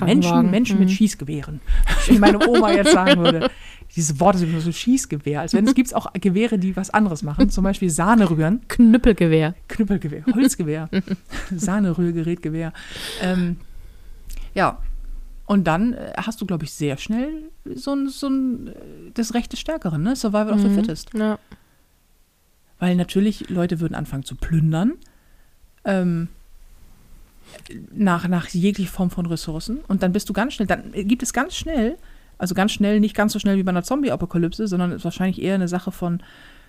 Menschen, Menschen mit mhm. Schießgewehren, [laughs] wie meine Oma jetzt sagen würde. Dieses Wort ist immer so Schießgewehr, als wenn es [laughs] gibt auch Gewehre, die was anderes machen, zum Beispiel Sahne rühren, Knüppelgewehr. Knüppelgewehr, [laughs] Holzgewehr, Sahnerührgerätgewehr. Ähm, ja, und dann äh, hast du, glaube ich, sehr schnell so ein, so ein äh, das Recht des Stärkeren, ne? Survival of the Mhm. Fittest. Ja. Weil natürlich Leute würden anfangen zu plündern. Ähm, nach, nach jeglicher Form von Ressourcen. Und dann bist du ganz schnell, dann gibt es ganz schnell, also ganz schnell, nicht ganz so schnell wie bei einer Zombie-Apokalypse, sondern ist wahrscheinlich eher eine Sache von,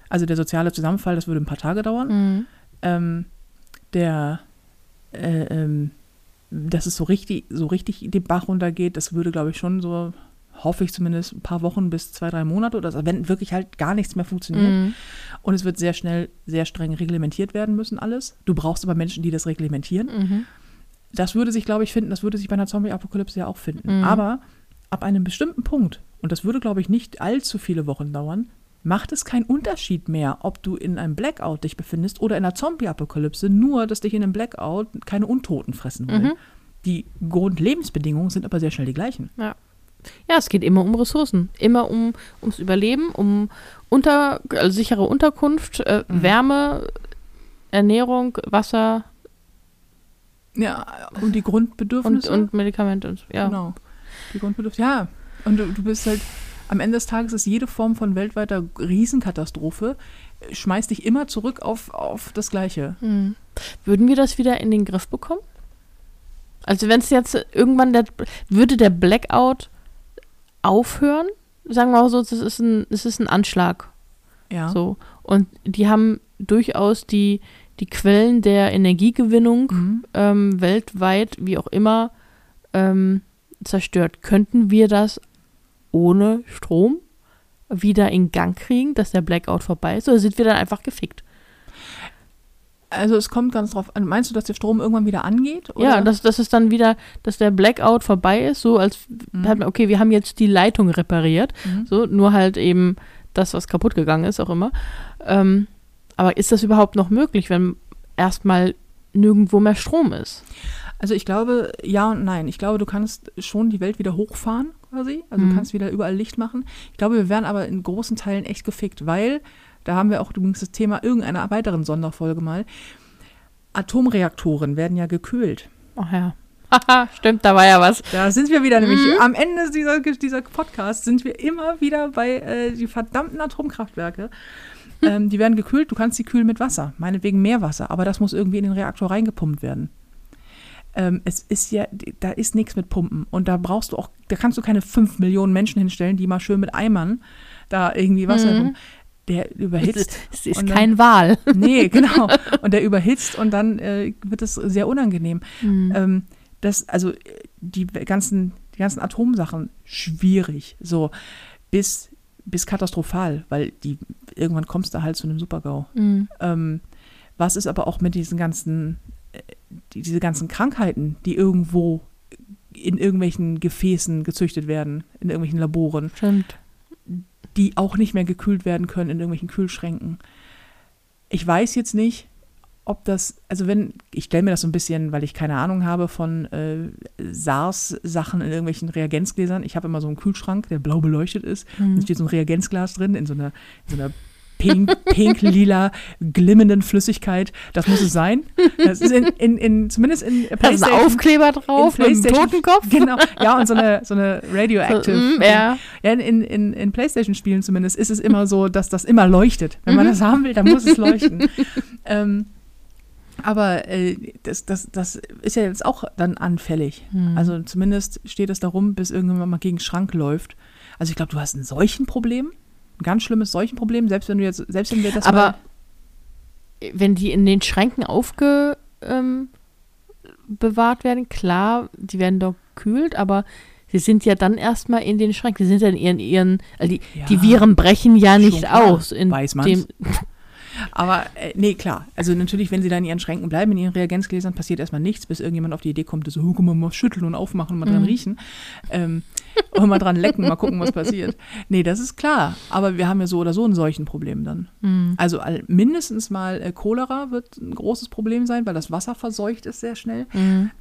also der soziale Zusammenfall, das würde ein paar Tage dauern. Mhm. Ähm, der, äh, ähm, dass es so richtig, so richtig den Bach runtergeht, das würde, glaube ich, schon so, hoffe ich zumindest, ein paar Wochen bis zwei, drei Monate oder so, wenn wirklich halt gar nichts mehr funktioniert. Mhm. Und es wird sehr schnell, sehr streng reglementiert werden müssen, alles. Du brauchst aber Menschen, die das reglementieren. Mhm. Das würde sich, glaube ich, finden, das würde sich bei einer Zombie-Apokalypse ja auch finden. Mhm. Aber ab einem bestimmten Punkt, und das würde, glaube ich, nicht allzu viele Wochen dauern, macht es keinen Unterschied mehr, ob du in einem Blackout dich befindest oder in einer Zombie-Apokalypse, nur dass dich in einem Blackout keine Untoten fressen wollen. Mhm. Die Grundlebensbedingungen sind aber sehr schnell die gleichen. Ja, es geht immer um Ressourcen. Immer um ums Überleben, um unter, also sichere Unterkunft, äh, Mhm. Wärme, Ernährung, Wasser Ja, und die und, Grundbedürfnisse. und Medikamente. Und, ja. Genau. Die Grundbedürfnisse. Ja. Und du, du bist halt, am Ende des Tages ist jede Form von weltweiter Riesenkatastrophe, äh, schmeißt dich immer zurück auf, auf das Gleiche. Hm. Würden wir das wieder in den Griff bekommen? Also wenn es jetzt irgendwann der, würde der Blackout aufhören, sagen wir auch so, das ist ein, das ist ein Anschlag. Ja. So. Und die haben durchaus die, die Quellen der Energiegewinnung Mhm. ähm, weltweit, wie auch immer, ähm, zerstört. Könnten wir das ohne Strom wieder in Gang kriegen, dass der Blackout vorbei ist? Oder sind wir dann einfach gefickt? Also es kommt ganz drauf an. Meinst du, dass der Strom irgendwann wieder angeht? Oder? Ja, dass das ist dann wieder, dass der Blackout vorbei ist, so als Mhm. hat man, okay, wir haben jetzt die Leitung repariert, Mhm. so, nur halt eben das, was kaputt gegangen ist, auch immer. Ähm, aber ist das überhaupt noch möglich, wenn erstmal nirgendwo mehr Strom ist? Also ich glaube, ja und nein. Ich glaube, du kannst schon die Welt wieder hochfahren, quasi. Also Mhm. du kannst wieder überall Licht machen. Ich glaube, wir wären aber in großen Teilen echt gefickt, weil, da haben wir auch übrigens das Thema irgendeiner weiteren Sonderfolge mal, Atomreaktoren werden ja gekühlt. Ach ja. Haha, [laughs] stimmt, da war ja was. Da sind wir wieder, nämlich Mhm. am Ende dieser, dieser Podcast sind wir immer wieder bei äh, die verdammten Atomkraftwerke. Ähm, die werden gekühlt, du kannst sie kühlen mit Wasser, meinetwegen Meerwasser, aber das muss irgendwie in den Reaktor reingepumpt werden. Ähm, es ist ja, da ist nichts mit Pumpen und da brauchst du auch, da kannst du keine fünf Millionen Menschen hinstellen, die mal schön mit Eimern da irgendwie Wasser Mhm. pumpen. Der überhitzt. Es ist dann- kein Wal. [laughs] Nee, genau. [laughs] Und der überhitzt und dann äh, wird es sehr unangenehm. Mhm. Ähm, das, also die ganzen, die ganzen Atomsachen schwierig. So bis, bis katastrophal, weil die irgendwann kommst du halt zu einem Supergau. Mhm. Ähm, was ist aber auch mit diesen ganzen, äh, die, diese ganzen Krankheiten, die irgendwo in irgendwelchen Gefäßen gezüchtet werden, in irgendwelchen Laboren, Stimmt. Die auch nicht mehr gekühlt werden können in irgendwelchen Kühlschränken. Ich weiß jetzt nicht, ob das, also wenn, ich stelle mir das so ein bisschen, weil ich keine Ahnung habe von äh, SARS-Sachen in irgendwelchen Reagenzgläsern. Ich habe immer so einen Kühlschrank, der blau beleuchtet ist. Mhm. Da steht so ein Reagenzglas drin in so einer, in so einer pink, pink, lila, glimmenden Flüssigkeit. Das muss es sein. Das ist in, in, in zumindest in Da ist ein PlayStation- Aufkleber drauf in mit einem PlayStation- Totenkopf. Genau, ja, und so eine, so eine Radioactive. So, mm, ja. Ja, in, in, in, Playstation-Spielen zumindest ist es immer so, dass das immer leuchtet. Wenn man Mhm. das haben will, dann muss es leuchten. ähm, aber äh, das, das, das ist ja jetzt auch dann anfällig. Mhm. Also zumindest steht es darum, bis irgendwann mal gegen den Schrank läuft. Also ich glaube, du hast ein Seuchenproblem, ein ganz schlimmes Seuchenproblem, selbst wenn du jetzt, selbst wenn wir das Aber wenn die in den Schränken aufge, ähm, bewahrt werden, klar, die werden doch kühlt, aber sie sind ja dann erstmal in den Schränken. Sie sind ja in ihren, ihren also die, Ja, die Viren brechen ja nicht klar. aus. In Weiß dem, Aber äh, nee, klar. Also natürlich, wenn sie da in ihren Schränken bleiben, in ihren Reagenzgläsern, passiert erstmal nichts, bis irgendjemand auf die Idee kommt, so, oh, guck mal, mal schütteln und aufmachen und mal dran Mhm. riechen. Ähm, und mal dran lecken, mal gucken, was passiert. Nee, das ist klar. Aber wir haben ja so oder so ein Seuchenproblem dann. Mhm. Also mindestens mal äh, Cholera wird ein großes Problem sein, weil das Wasser verseucht ist sehr schnell. Mhm.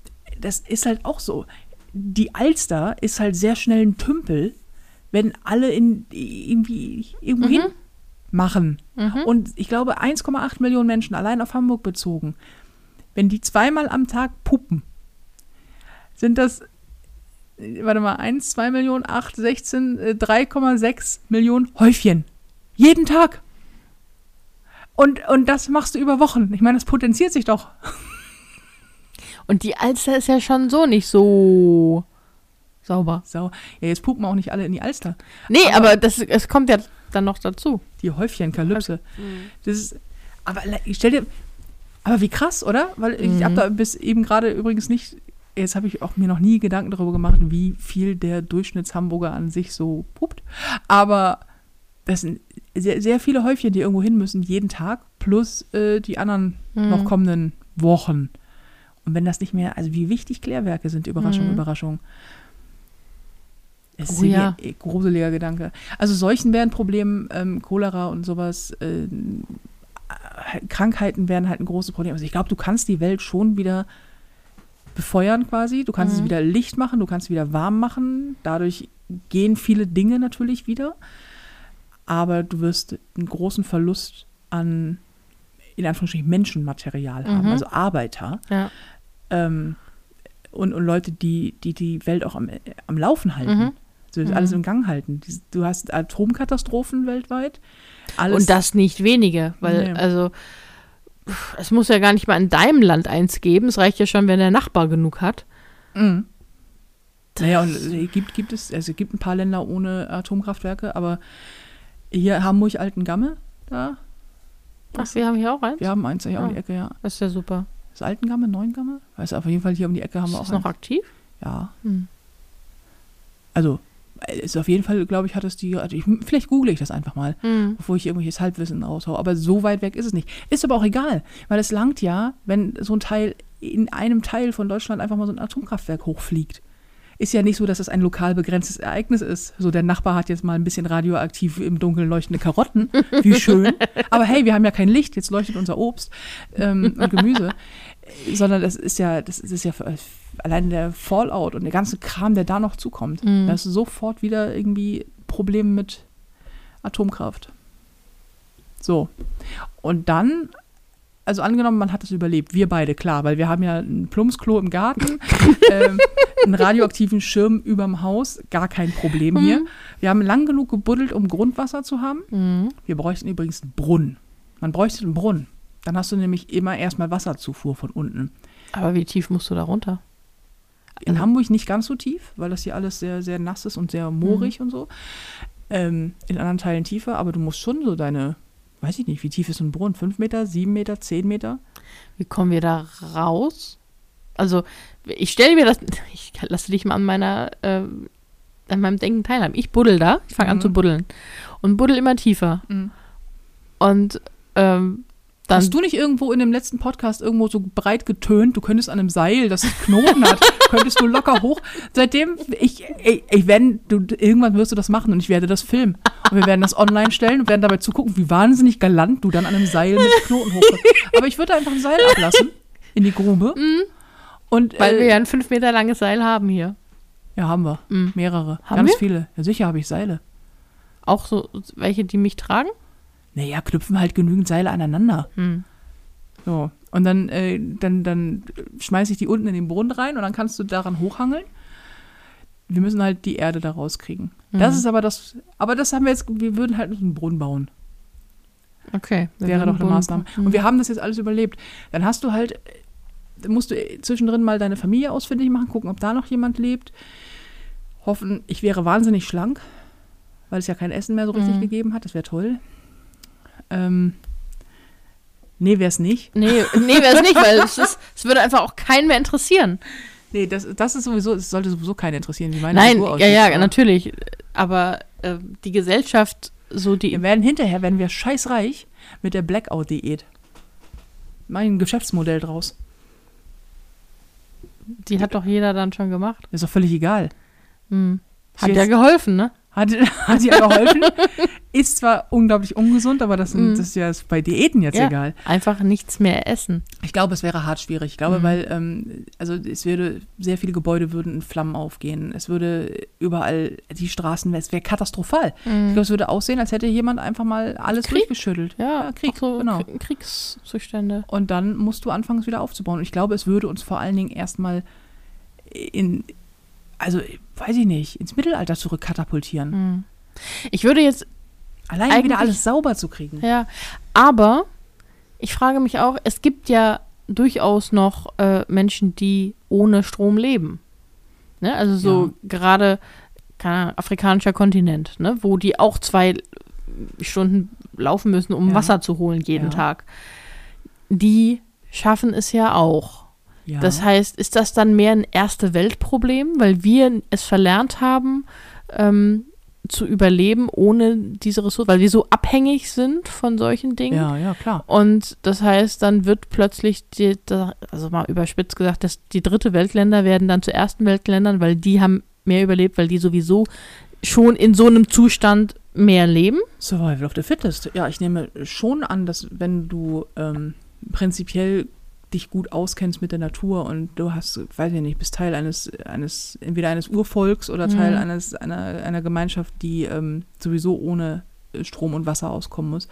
Das ist halt auch so. Die Alster ist halt sehr schnell ein Tümpel, wenn alle in irgendwie irgendwo Mhm. hin machen. Mhm. Und ich glaube, 1,8 Millionen Menschen allein auf Hamburg bezogen, wenn die zweimal am Tag puppen, sind das, warte mal, 1, 2 Millionen, 8, 16, äh, 3,6 Millionen Häufchen. Jeden Tag. Und, und das machst du über Wochen. Ich meine, das potenziert sich doch. Und die Alster ist ja schon so nicht so sauber. So, ja, jetzt pupen auch nicht alle in die Alster. Nee, Aber- aber, das, es kommt ja dann noch dazu. Die Häufchenkalypse. Das ist, aber stell dir, aber wie krass, oder? Weil ich Mhm. habe da bis eben gerade übrigens nicht, jetzt habe ich auch mir noch nie Gedanken darüber gemacht, wie viel der Durchschnittshamburger an sich so pupt. Aber das sind sehr, sehr viele Häufchen, die irgendwo hin müssen, jeden Tag, plus äh, die anderen Mhm. noch kommenden Wochen. Und wenn das nicht mehr, also wie wichtig Klärwerke sind, Überraschung, Mhm. Überraschung. Ist Oh ja. ein gruseliger Gedanke. Also Seuchen wären ein Problem, ähm, Cholera und sowas, äh, Krankheiten wären halt ein großes Problem. Also ich glaube, du kannst die Welt schon wieder befeuern quasi. Du kannst es Mhm. wieder Licht machen, du kannst es wieder warm machen. Dadurch gehen viele Dinge natürlich wieder. Aber du wirst einen großen Verlust an, in Anführungsstrichen, Menschenmaterial haben, Mhm. also Arbeiter. Ja. Ähm, und, und Leute, die, die die Welt auch am, am Laufen halten. Mhm. So, Mhm. alles im Gang halten. Du hast Atomkatastrophen weltweit. Alles, Und das nicht wenige, weil, Nee. also, es muss ja gar nicht mal in deinem Land eins geben. Es reicht ja schon, wenn der Nachbar genug hat. Mhm. Naja, und äh, gibt, gibt es, also gibt ein paar Länder ohne Atomkraftwerke, aber hier Hamburg-Altengamme, da, Ach, wir haben hier auch eins? wir haben eins hier um Ah. die Ecke, ja. Das ist ja super. Ist Altengamme, Neuengamme? Weiß auf jeden Fall hier um die Ecke haben Ist wir auch das noch aktiv? Ja. Hm. Also, ist auf jeden Fall, glaube ich, hat es die, also ich, vielleicht google ich das einfach mal. Hm. bevor ich irgendwelches Halbwissen raushaue. Aber so weit weg ist es nicht. Ist aber auch egal, weil es langt ja, wenn so ein Teil in einem Teil von Deutschland einfach mal so ein Atomkraftwerk hochfliegt. Ist ja nicht so, dass es ein lokal begrenztes Ereignis ist. So, der Nachbar hat jetzt mal ein bisschen radioaktiv im Dunkeln leuchtende Karotten. [laughs] Wie schön. Aber hey, wir haben ja kein Licht, jetzt leuchtet unser Obst ähm, und Gemüse. [laughs] Sondern das ist ja, das ist ja für, allein der Fallout und der ganze Kram, der da noch zukommt. Mhm. Da ist sofort wieder irgendwie Probleme mit Atomkraft. So. Und dann, also angenommen, man hat es überlebt, wir beide, klar, weil wir haben ja ein Plumpsklo im Garten, [laughs] ähm, einen radioaktiven Schirm überm Haus, gar kein Problem hier. Wir haben lang genug gebuddelt, um Grundwasser zu haben. Mhm. Wir bräuchten übrigens einen Brunnen. Man bräuchte einen Brunnen. Dann hast du nämlich immer erstmal Wasserzufuhr von unten. Aber wie tief musst du da runter? In Hamburg nicht ganz so tief, weil das hier alles sehr, sehr nass ist und sehr moorig und so. Ähm, in anderen Teilen tiefer, aber du musst schon so deine, weiß ich nicht, wie tief ist so ein Brunnen? Fünf Meter, sieben Meter, zehn Meter? Wie kommen wir da raus? Also, ich stelle mir das, ich lasse dich mal an meiner, äh, an meinem Denken teilhaben. Ich buddel da, ich fange an Mhm. zu buddeln und buddel immer tiefer. Und ähm, dann Hast du nicht irgendwo in dem letzten Podcast irgendwo so breit getönt, du könntest an einem Seil, das Knoten hat, [laughs] könntest du locker hoch. Seitdem, ich, ich, ich wenn du, irgendwann wirst du das machen und ich werde das filmen. Und wir werden das online stellen und werden dabei zugucken, wie wahnsinnig galant du dann an einem Seil mit [laughs] Knoten hochkommst. Aber ich würde einfach ein Seil ablassen in die Grube. [laughs] Und, weil äh, wir ja ein fünf Meter langes Seil haben hier. ja, haben wir. Mhm. Mehrere. Haben Ganz wir? viele. Ja, sicher habe ich Seile. Auch so welche, die mich tragen? Naja, knüpfen halt genügend Seile aneinander. Hm. So. Und dann, äh, dann, dann schmeiße ich die unten in den Brunnen rein und dann kannst du daran hochhangeln. Wir müssen halt die Erde da rauskriegen. Das Mhm. ist aber das, aber das haben wir jetzt, wir würden halt einen Brunnen bauen. Okay. Wäre doch eine Boden- Maßnahme. Mhm. Und wir haben das jetzt alles überlebt. Dann hast du halt, musst du zwischendrin mal deine Familie ausfindig machen, gucken, ob da noch jemand lebt. Hoffen, ich wäre wahnsinnig schlank, weil es ja kein Essen mehr so richtig Mhm. gegeben hat. Das wäre toll. Ähm, nee, wäre es nicht. Nee, nee wäre es nicht, weil es, ist, es würde einfach auch keinen mehr interessieren. Nee, das, das ist sowieso, es sollte sowieso keinen interessieren, wie meine Nein, Figur ja, ja, Aber natürlich. Aber äh, die Gesellschaft, so die. Wir werden hinterher, werden wir scheißreich mit der Blackout-Diät. Mein Geschäftsmodell draus. Die hat doch jeder dann schon gemacht. Ist doch völlig egal. Hm. Hat ja geholfen, ne? Hat, [laughs] hat ihr geholfen. Ist zwar unglaublich ungesund, aber das, sind, Mhm. das ist ja bei Diäten jetzt Ja. egal. Einfach nichts mehr essen. Ich glaube, es wäre hart schwierig. Ich glaube, Mhm. weil, ähm, also es würde, sehr viele Gebäude würden in Flammen aufgehen. Es würde überall, die Straßen, es wäre katastrophal. Ich glaube, es würde aussehen, als hätte jemand einfach mal alles Krieg. durchgeschüttelt. Ja, Krieg, auch so genau. Kriegszustände. Und dann musst du anfangen, es wieder aufzubauen. Und ich glaube, es würde uns vor allen Dingen erstmal in, also weiß ich nicht, ins Mittelalter zurückkatapultieren. Hm. Ich würde jetzt, Allein Eigentlich- wieder alles sauber zu kriegen. ja, aber ich frage mich auch, es gibt ja durchaus noch äh, Menschen, die ohne Strom leben. Ne? Also so Ja. gerade keine afrikanischer Kontinent, ne? wo die auch zwei Stunden laufen müssen, um Ja. Wasser zu holen jeden Ja. Tag. Die schaffen es ja auch. Das heißt, ist das dann mehr ein Erste-Welt-Problem, weil wir es verlernt haben, ähm, zu überleben ohne diese Ressourcen, weil wir so abhängig sind von solchen Dingen? ja, ja, klar. Und das heißt, dann wird plötzlich, die, also mal überspitzt gesagt, dass die dritte Weltländer werden dann zu ersten Weltländern, weil die haben mehr überlebt, weil die sowieso schon in so einem Zustand mehr leben. Survival of the Fittest. Ja, ich nehme schon an, dass wenn du ähm, prinzipiell dich gut auskennst mit der Natur und du hast, weiß ich nicht, bist Teil eines, eines entweder eines Urvolks oder Teil Mhm. eines, einer, einer Gemeinschaft, die ähm, sowieso ohne äh, Strom und Wasser auskommen muss.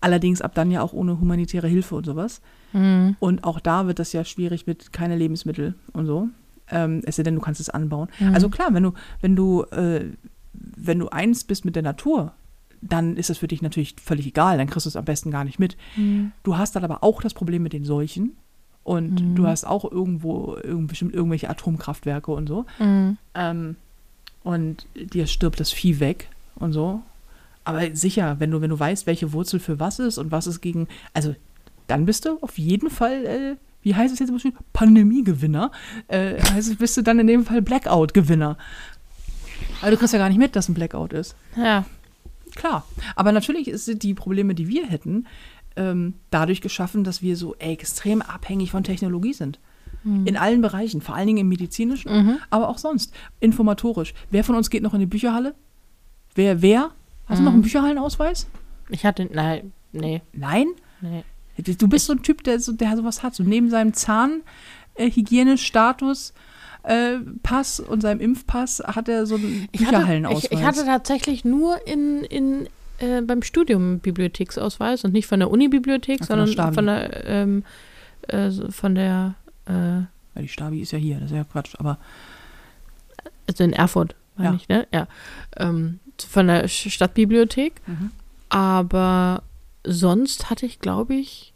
Allerdings ab dann ja auch ohne humanitäre Hilfe und sowas. Mhm. Und auch da wird das ja schwierig mit keine Lebensmittel und so. Ähm, es sei denn, du kannst es anbauen. Mhm. Also klar, wenn du, wenn du, äh, wenn du eins bist mit der Natur, dann ist das für dich natürlich völlig egal, dann kriegst du es am besten gar nicht mit. Mhm. Du hast dann aber auch das Problem mit den Seuchen Und Mhm. du hast auch irgendwo irgend, bestimmt irgendwelche Atomkraftwerke und so. Mhm. Ähm, und dir stirbt das Vieh weg und so. Aber sicher, wenn du, wenn du weißt, welche Wurzel für was ist und was ist gegen. Also, dann bist du auf jeden Fall, äh, wie heißt es jetzt immer schön? Pandemiegewinner. Äh, heißt es, bist du dann in dem Fall Blackout-Gewinner. Aber du kriegst ja gar nicht mit, dass ein Blackout ist. Ja. Klar. Aber natürlich sind die Probleme, die wir hätten, ähm, dadurch geschaffen, dass wir so extrem abhängig von Technologie sind. In allen Bereichen, vor allen Dingen im medizinischen, Mhm. aber auch sonst. Informatorisch. Wer von uns geht noch in die Bücherhalle? Wer, wer? Hast du noch Mhm. einen Bücherhallenausweis? Ich hatte, nein, nee, Nein? nee. Du bist so ein Typ, der, so, der sowas hat. So neben seinem Zahnhygienestatus, äh, Pass und seinem Impfpass hat er so einen Ich hatte, Bücherhallenausweis. ich, ich hatte tatsächlich nur in, in, äh, beim Studium Bibliotheksausweis und nicht von der Unibibliothek, der sondern Stabi. von der, ähm, äh, von der, äh, Ja, die Stabi ist ja hier, das ist ja Quatsch. Aber also in Erfurt, meine Ja. ich, ne? Ja. Ähm, von der Stadtbibliothek. Mhm. Aber sonst hatte ich, glaube ich,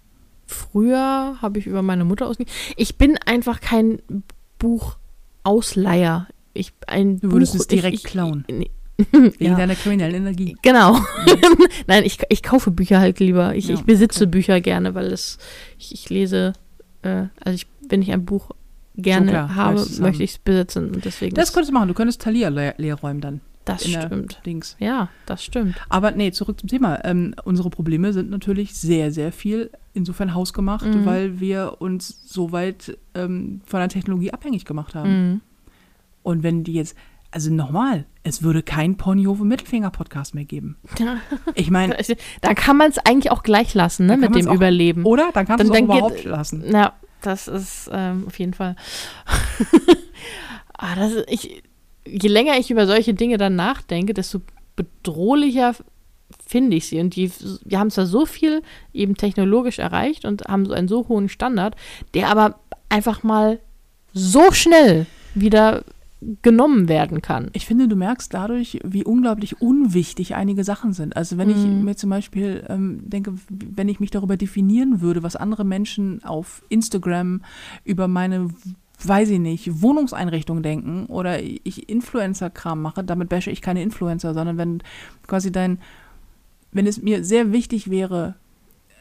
früher habe ich über meine Mutter ausgegeben. Ich bin einfach kein Buchausleiher. Ich ein Du würdest Buch, es direkt ich, ich, klauen. Nee. [laughs] wegen ja. deiner kriminellen Energie. Genau. [laughs] Nein, ich, ich kaufe Bücher halt lieber. Ich, Ja, ich besitze okay. Bücher gerne, weil es, ich, ich lese, äh, also ich, wenn ich ein Buch gerne klar, habe, möchte ich es besitzen. Und deswegen Das könntest du machen. Du könntest Thalia leer räumen dann. das stimmt. Dings. Ja, das stimmt. Aber nee, zurück zum Thema. Ähm, unsere Probleme sind natürlich sehr, sehr viel insofern hausgemacht, Mhm. weil wir uns so weit ähm, von der Technologie abhängig gemacht haben. Mhm. Und wenn die jetzt, also nochmal, es würde kein Ponyhofe-Mittelfinger-Podcast mehr geben. [laughs] Ich meine, Da kann man es eigentlich auch gleich lassen, ne, kann mit dem auch- Überleben. oder? Dann kannst du Dann- es auch dann geht- überhaupt lassen. Ja, das ist ähm, auf jeden Fall. [laughs] ah, das ist, ich, je länger ich über solche Dinge dann nachdenke, desto bedrohlicher finde ich sie. Und die, wir haben zwar so viel eben technologisch erreicht und haben so einen so hohen Standard, der aber einfach mal so schnell wieder genommen werden kann. Ich finde, du merkst dadurch, wie unglaublich unwichtig einige Sachen sind. Also wenn ich Mhm. mir zum Beispiel ähm, denke, wenn ich mich darüber definieren würde, was andere Menschen auf Instagram über meine, weiß ich nicht, Wohnungseinrichtung denken oder ich Influencer-Kram mache, damit bashe ich keine Influencer, sondern wenn quasi dein, wenn es mir sehr wichtig wäre,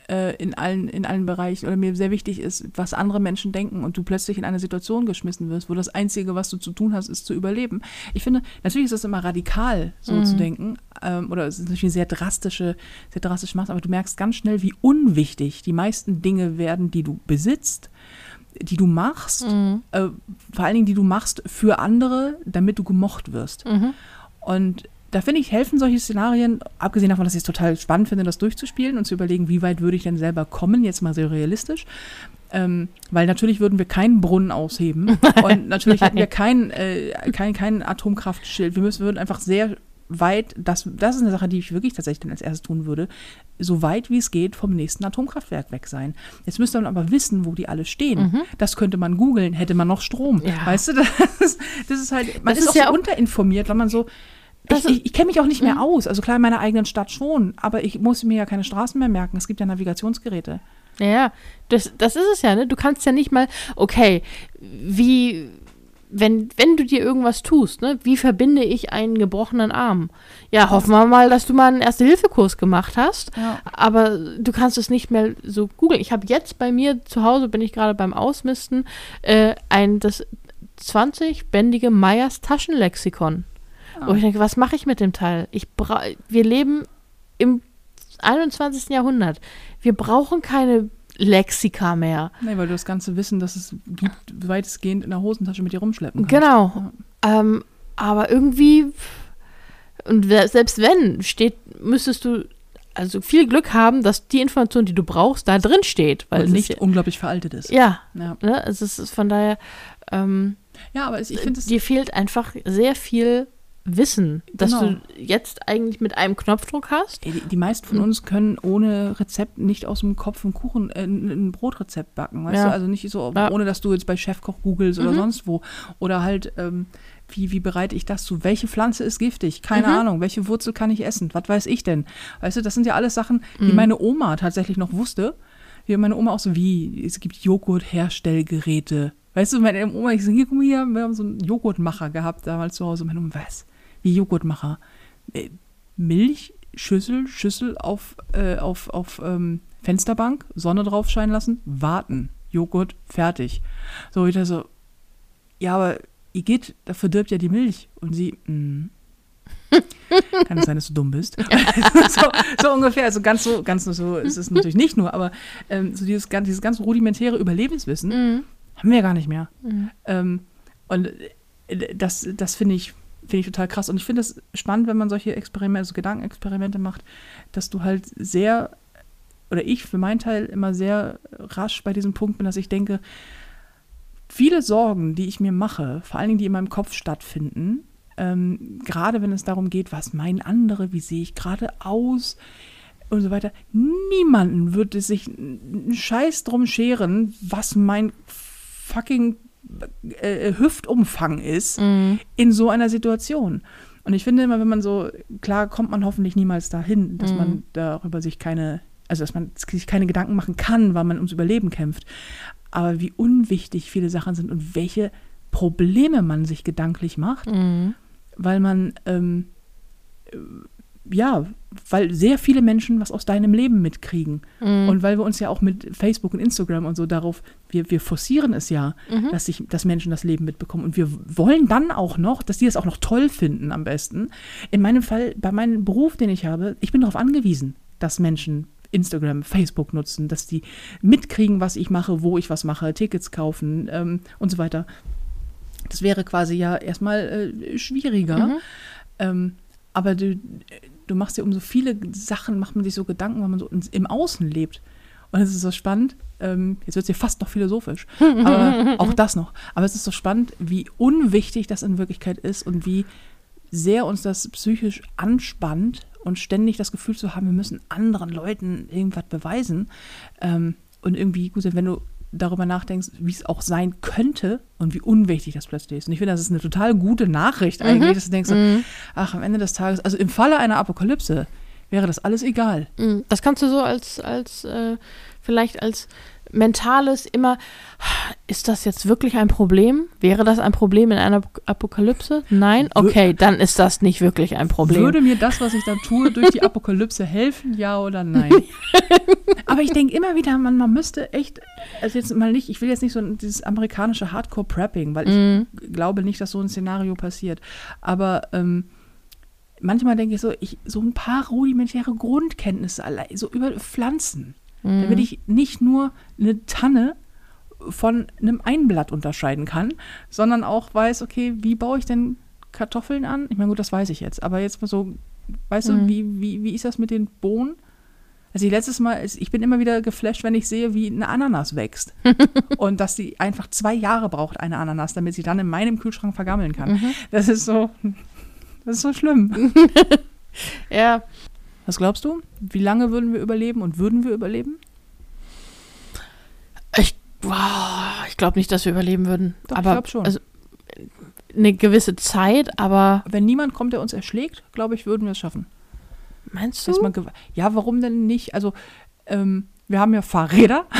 äh, in allen, in allen Bereichen oder mir sehr wichtig ist, was andere Menschen denken und du plötzlich in eine Situation geschmissen wirst, wo das Einzige, was du zu tun hast, ist zu überleben. Ich finde, natürlich ist das immer radikal, so Mhm. zu denken, ähm, oder es ist natürlich eine sehr drastische, sehr drastisch macht, aber du merkst ganz schnell, wie unwichtig die meisten Dinge werden, die du besitzt, die du machst, Mhm. äh, vor allen Dingen, die du machst für andere, damit du gemocht wirst. Mhm. Und da finde ich, helfen solche Szenarien, abgesehen davon, dass ich es total spannend finde, das durchzuspielen und zu überlegen, wie weit würde ich denn selber kommen, jetzt mal sehr realistisch. Ähm, weil natürlich würden wir keinen Brunnen ausheben [laughs] und natürlich hätten wir kein, äh, kein, kein Atomkraftschild. Wir müssen, würden einfach sehr weit, das, das ist eine Sache, die ich wirklich tatsächlich dann als erstes tun würde, so weit wie es geht vom nächsten Atomkraftwerk weg sein. Jetzt müsste man aber wissen, wo die alle stehen. Das könnte man googeln, hätte man noch Strom. Ja. Weißt du, [laughs] das ist, das ist halt, man Das ist, ist auch ja so auch- unterinformiert, weil man so, Das ich, ist- ich, ich kenne mich auch nicht mehr aus. Also klar, in meiner eigenen Stadt schon, aber ich muss mir ja keine Straßen mehr merken. Es gibt ja Navigationsgeräte. Ja, das, das ist es ja, ne? Du kannst ja nicht mal, okay, wie, wenn, wenn du dir irgendwas tust, ne, wie verbinde ich einen gebrochenen Arm? Ja, hoffen wir mal, dass du mal einen Erste-Hilfe-Kurs gemacht hast, Ja. aber du kannst es nicht mehr so googeln. Ich habe jetzt bei mir zu Hause, bin ich gerade beim Ausmisten, äh, ein, das 20-bändige Meyers Taschenlexikon. Wo ich denke, was mache ich mit dem Teil? Ich bra wir leben im 21. Jahrhundert. Wir brauchen keine Lexika mehr. Nee, weil du das ganze Wissen, das es gibt, weitestgehend in der Hosentasche mit dir rumschleppen kannst. Genau. Ähm, aber irgendwie, und selbst wenn, steht, müsstest du also viel Glück haben, dass die Information, die du brauchst, da drin steht. Weil es nicht ist, unglaublich veraltet ist. ja, Ja, ne, es ist von daher, ähm, ja aber es- ich finde es. dir fehlt einfach sehr viel Wissen, dass Genau. du jetzt eigentlich mit einem Knopfdruck hast. Die, die meisten von uns können ohne Rezept nicht aus dem Kopf einen Kuchen, äh, ein Brotrezept backen, weißt Ja. du? Also nicht so, Ja. ohne dass du jetzt bei Chefkoch googelst oder Mhm. sonst wo. Oder halt, ähm, wie, wie bereite ich das zu? Welche Pflanze ist giftig? Keine Mhm. Ahnung. Welche Wurzel kann ich essen? Was weiß ich denn? Weißt du, das sind ja alles Sachen, die Mhm. meine Oma tatsächlich noch wusste. wie meine Oma auch so, wie, es gibt Joghurt-Herstellgeräte. Weißt du, meine Oma, ich so, hier, guck mal hier, wir haben so einen Joghurtmacher gehabt damals zu Hause. Meine Oma, was? Wie Joghurtmacher? Äh, Milch, Schüssel, Schüssel auf, äh, auf, auf ähm, Fensterbank, Sonne drauf scheinen lassen, warten. Joghurt, fertig. So, wieder so, ja, aber Igitt, da verdirbt ja die Milch. Und sie, mh. [laughs] Kann es sein, dass du dumm bist? [laughs] [laughs] so, so, ungefähr. Also ganz so, ganz so ist es natürlich nicht nur, aber ähm, so dieses, dieses ganz rudimentäre Überlebenswissen Mhm. haben wir gar nicht mehr. Mhm. Ähm, und äh, das, das finde ich, finde ich total krass. Und ich finde es spannend, wenn man solche Experimente, so Gedankenexperimente macht, dass du halt sehr, oder ich für meinen Teil immer sehr rasch bei diesem Punkt bin, dass ich denke, viele Sorgen, die ich mir mache, vor allen Dingen die in meinem Kopf stattfinden, ähm, gerade wenn es darum geht, was meinen andere, wie sehe ich gerade aus und so weiter, niemanden würde sich einen Scheiß drum scheren, was mein fucking äh, Hüftumfang ist Mhm. in so einer Situation. Und ich finde immer, wenn man so, klar kommt man hoffentlich niemals dahin, dass Mhm. man darüber sich keine, also dass man sich keine Gedanken machen kann, weil man ums Überleben kämpft. Aber wie unwichtig viele Sachen sind und welche Probleme man sich gedanklich macht, Mhm. weil man, ähm, äh, ja, weil sehr viele Menschen was aus deinem Leben mitkriegen. Mhm. Und weil wir uns ja auch mit Facebook und Instagram und so darauf, wir, wir forcieren es ja, Mhm. dass, sich, dass Menschen das Leben mitbekommen. Und wir wollen dann auch noch, dass die das auch noch toll finden am besten. In meinem Fall, bei meinem Beruf, den ich habe, ich bin darauf angewiesen, dass Menschen Instagram, Facebook nutzen, dass die mitkriegen, was ich mache, wo ich was mache, Tickets kaufen ähm, und so weiter. Das wäre quasi ja erstmal äh, schwieriger. Mhm. Ähm, aber du, du machst dir um so viele Sachen, macht man sich so Gedanken, weil man so ins, im Außen lebt. Und es ist so spannend, ähm, jetzt wird es hier fast noch philosophisch, [laughs] aber auch das noch. Aber es ist so spannend, wie unwichtig das in Wirklichkeit ist und wie sehr uns das psychisch anspannt und ständig das Gefühl zu haben, wir müssen anderen Leuten irgendwas beweisen. Ähm, und irgendwie, gut, wenn du darüber nachdenkst, wie es auch sein könnte und wie unwichtig das plötzlich ist. Und ich finde, das ist eine total gute Nachricht eigentlich, dass du denkst, Mhm. ach, am Ende des Tages, also im Falle einer Apokalypse wäre das alles egal. Mhm. Das kannst du so als, als äh, vielleicht als mentales immer, ist das jetzt wirklich ein Problem? Wäre das ein Problem in einer Apokalypse? Nein? Okay, dann ist das nicht wirklich ein Problem. Würde mir das, was ich da tue, durch die Apokalypse helfen, ja oder nein? [laughs] Aber ich denke immer wieder, man, man müsste echt, also jetzt mal nicht, ich will jetzt nicht so dieses amerikanische Hardcore-Prepping, weil ich Mhm. glaube nicht, dass so ein Szenario passiert. Aber ähm, manchmal denke ich so, ich, so ein paar rudimentäre Grundkenntnisse allein, so über Pflanzen, Mhm. damit ich nicht nur eine Tanne von einem Einblatt unterscheiden kann, sondern auch weiß, okay, wie baue ich denn Kartoffeln an? Ich meine, gut, das weiß ich jetzt, aber jetzt mal so, weißt Mhm. du, wie, wie, wie ist das mit den Bohnen? Also ich letztes Mal, ich bin immer wieder geflasht, wenn ich sehe, wie eine Ananas wächst. [laughs] und dass sie einfach zwei Jahre braucht, eine Ananas, damit sie dann in meinem Kühlschrank vergammeln kann. Mhm. Das ist so, das ist so schlimm. [laughs] Ja, Was glaubst du? Wie lange würden wir überleben und würden wir überleben? ich, wow, ich glaube nicht, dass wir überleben würden. Doch, ich aber glaub schon. Also, eine gewisse Zeit, aber Wenn niemand kommt, der uns erschlägt, glaube ich, würden wir es schaffen. meinst du? ja, warum denn nicht? Also, ähm, wir haben ja Fahrräder. [laughs]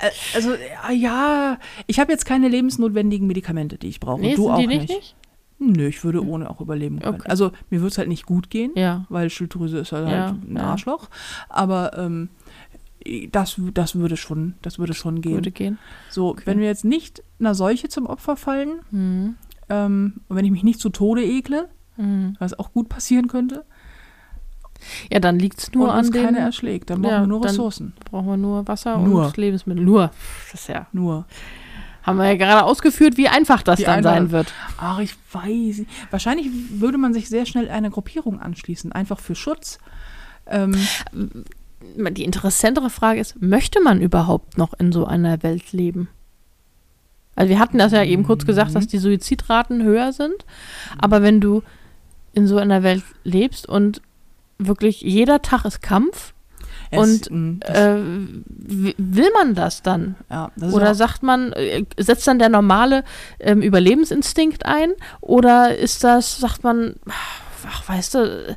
Äh, also, ja, ich habe jetzt keine lebensnotwendigen Medikamente, die ich brauche. nee, du auch die nicht. nicht? Nö, ich würde ohne auch überleben können. Okay. Also, mir würde es halt nicht gut gehen, Ja. weil Schilddrüse ist halt, Ja, halt ein. Arschloch. Aber ähm, das, das würde schon, das würde schon gehen. Würde gehen. so, wenn wir jetzt nicht einer Seuche zum Opfer fallen, Mhm. ähm, und wenn ich mich nicht zu Tode ekle, Mhm. was auch gut passieren könnte, Ja, dann liegt es nur und an uns den. keiner erschlägt, dann brauchen Ja, wir nur Ressourcen. brauchen wir nur Wasser Nur. und Lebensmittel. Nur. Das ist ja. Nur. Haben wir ja gerade ausgeführt, wie einfach das Wie dann einfach- sein wird. Ach, ich weiß. nicht. Wahrscheinlich würde man sich sehr schnell einer Gruppierung anschließen, einfach für Schutz. Ähm, Die interessantere Frage ist, möchte man überhaupt noch in so einer Welt leben? Also wir hatten das ja eben kurz gesagt, Mhm. dass die Suizidraten höher sind. Aber wenn du in so einer Welt lebst und wirklich jeder Tag ist Kampf, es- Und, mh, das, äh, will man das dann? ja, das Oder sagt man, äh, setzt dann der normale ähm, Überlebensinstinkt ein? Oder ist das, sagt man, ach, weißt du,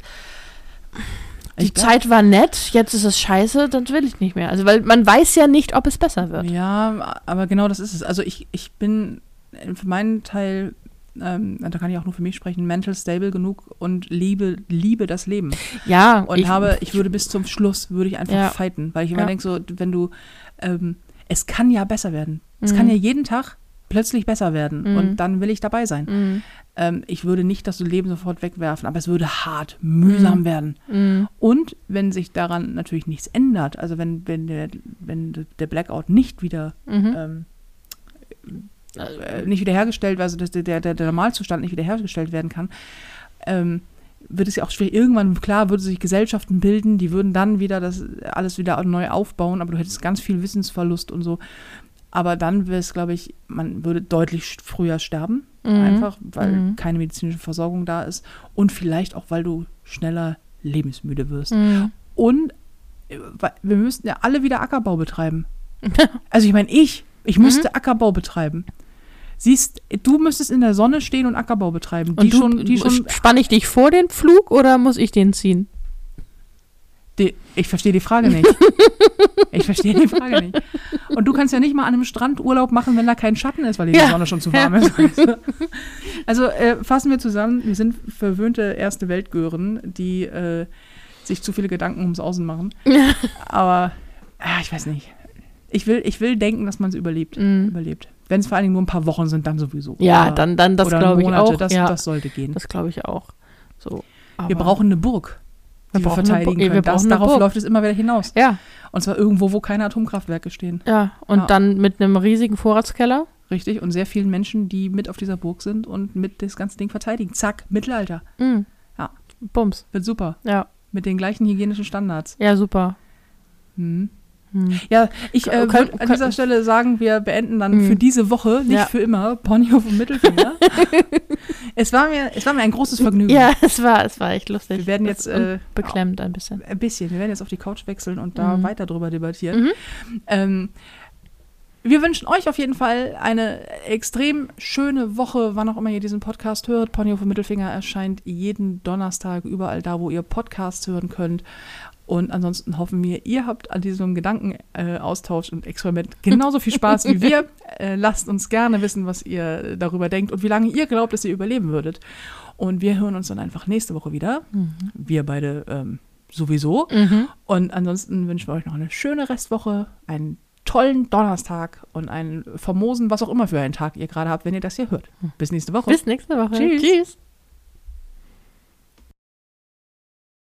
die Ich- Zeit war nett, jetzt ist es scheiße, dann will ich nicht mehr. Also, weil man weiß ja nicht, ob es besser wird. Ja, aber genau das ist es. Also ich, ich bin für meinen Teil, ähm, da kann ich auch nur für mich sprechen, mental stable genug und liebe, liebe das Leben. Ja, Und habe, ich würde bis zum Schluss, würde ich einfach Ja. fighten, weil ich immer Ja. denke, so, wenn du, ähm, es kann ja besser werden. Es Mhm. kann ja jeden Tag plötzlich besser werden Mhm. und dann will ich dabei sein. Mhm. Ähm, ich würde nicht das Leben sofort wegwerfen, aber es würde hart, mühsam Mhm. werden. Mhm. Und wenn sich daran natürlich nichts ändert, also wenn, wenn, der, wenn der Blackout nicht wieder Mhm. ähm, äh, nicht wiederhergestellt, also dass der, der, der Normalzustand nicht wiederhergestellt werden kann, ähm, wird es ja auch schwierig. Irgendwann, klar, würde sich Gesellschaften bilden, die würden dann wieder das alles wieder neu aufbauen, aber du hättest ganz viel Wissensverlust und so. Aber dann wäre es, glaube ich, man würde deutlich früher sterben, Mhm. einfach, weil Mhm. keine medizinische Versorgung da ist und vielleicht auch, weil du schneller lebensmüde wirst. Mhm. Und äh, wir müssten ja alle wieder Ackerbau betreiben. [laughs] Also ich meine, ich, ich müsste Mhm. Ackerbau betreiben. Siehst, du müsstest in der Sonne stehen und Ackerbau betreiben. Die Und du, schon, die schon, spann ich dich vor den Flug oder muss ich den ziehen? die, ich verstehe die Frage nicht. [laughs] ich verstehe die Frage nicht. Und du kannst ja nicht mal an einem Strand Urlaub machen, wenn da kein Schatten ist, weil die Ja. Sonne schon zu warm ist. Also äh, fassen wir zusammen, wir sind verwöhnte erste Weltgören, die äh, sich zu viele Gedanken ums Außen machen. [laughs] Aber ja, ich weiß nicht. Ich will, ich will denken, dass man es überlebt. Mhm. überlebt. Wenn es vor allen Dingen nur ein paar Wochen sind, dann sowieso. Ja, Aber- dann, dann das oder glaube ich auch. Das, ja, das sollte gehen. das glaube ich auch. So, wir brauchen eine Burg, die Wir wir, verteidigen Burg. Können. Das, darauf Burg. läuft es immer wieder hinaus. Ja, Und zwar irgendwo, wo keine Atomkraftwerke stehen. ja. Und Ja. dann mit einem riesigen Vorratskeller. Richtig? Und sehr vielen Menschen, die mit auf dieser Burg sind und mit das ganze Ding verteidigen. Zack, Mittelalter. Mhm. Ja. Bums. Wird super. Ja, Mit den gleichen hygienischen Standards. ja, super. Mhm. Hm. Ja, ich äh, würde an dieser Stelle sagen, wir beenden dann Mhm. für diese Woche, nicht Ja. für immer, Ponyhof und Mittelfinger. [laughs] es, war mir, es war mir ein großes Vergnügen. Ja, [laughs] es war, es war echt lustig. Wir werden jetzt äh, beklemmt ein bisschen. ein bisschen, wir werden jetzt auf die Couch wechseln und da Mhm. weiter drüber debattieren. Mhm. Ähm, wir wünschen euch auf jeden Fall eine extrem schöne Woche, wann auch immer ihr diesen Podcast hört. Ponyhof und Mittelfinger erscheint jeden Donnerstag überall da, wo ihr Podcasts hören könnt. Und ansonsten hoffen wir, ihr habt an diesem Gedankenaustausch äh, und Experiment genauso viel Spaß wie wir. [laughs] Äh, lasst uns gerne wissen, was ihr darüber denkt und wie lange ihr glaubt, dass ihr überleben würdet. Und wir hören uns dann einfach nächste Woche wieder. Wir beide ähm, sowieso. Mhm. Und ansonsten wünschen wir euch noch eine schöne Restwoche, einen tollen Donnerstag und einen famosen, was auch immer für einen Tag ihr gerade habt, wenn ihr das hier hört. Bis nächste Woche. Bis nächste Woche. Tschüss. Tschüss.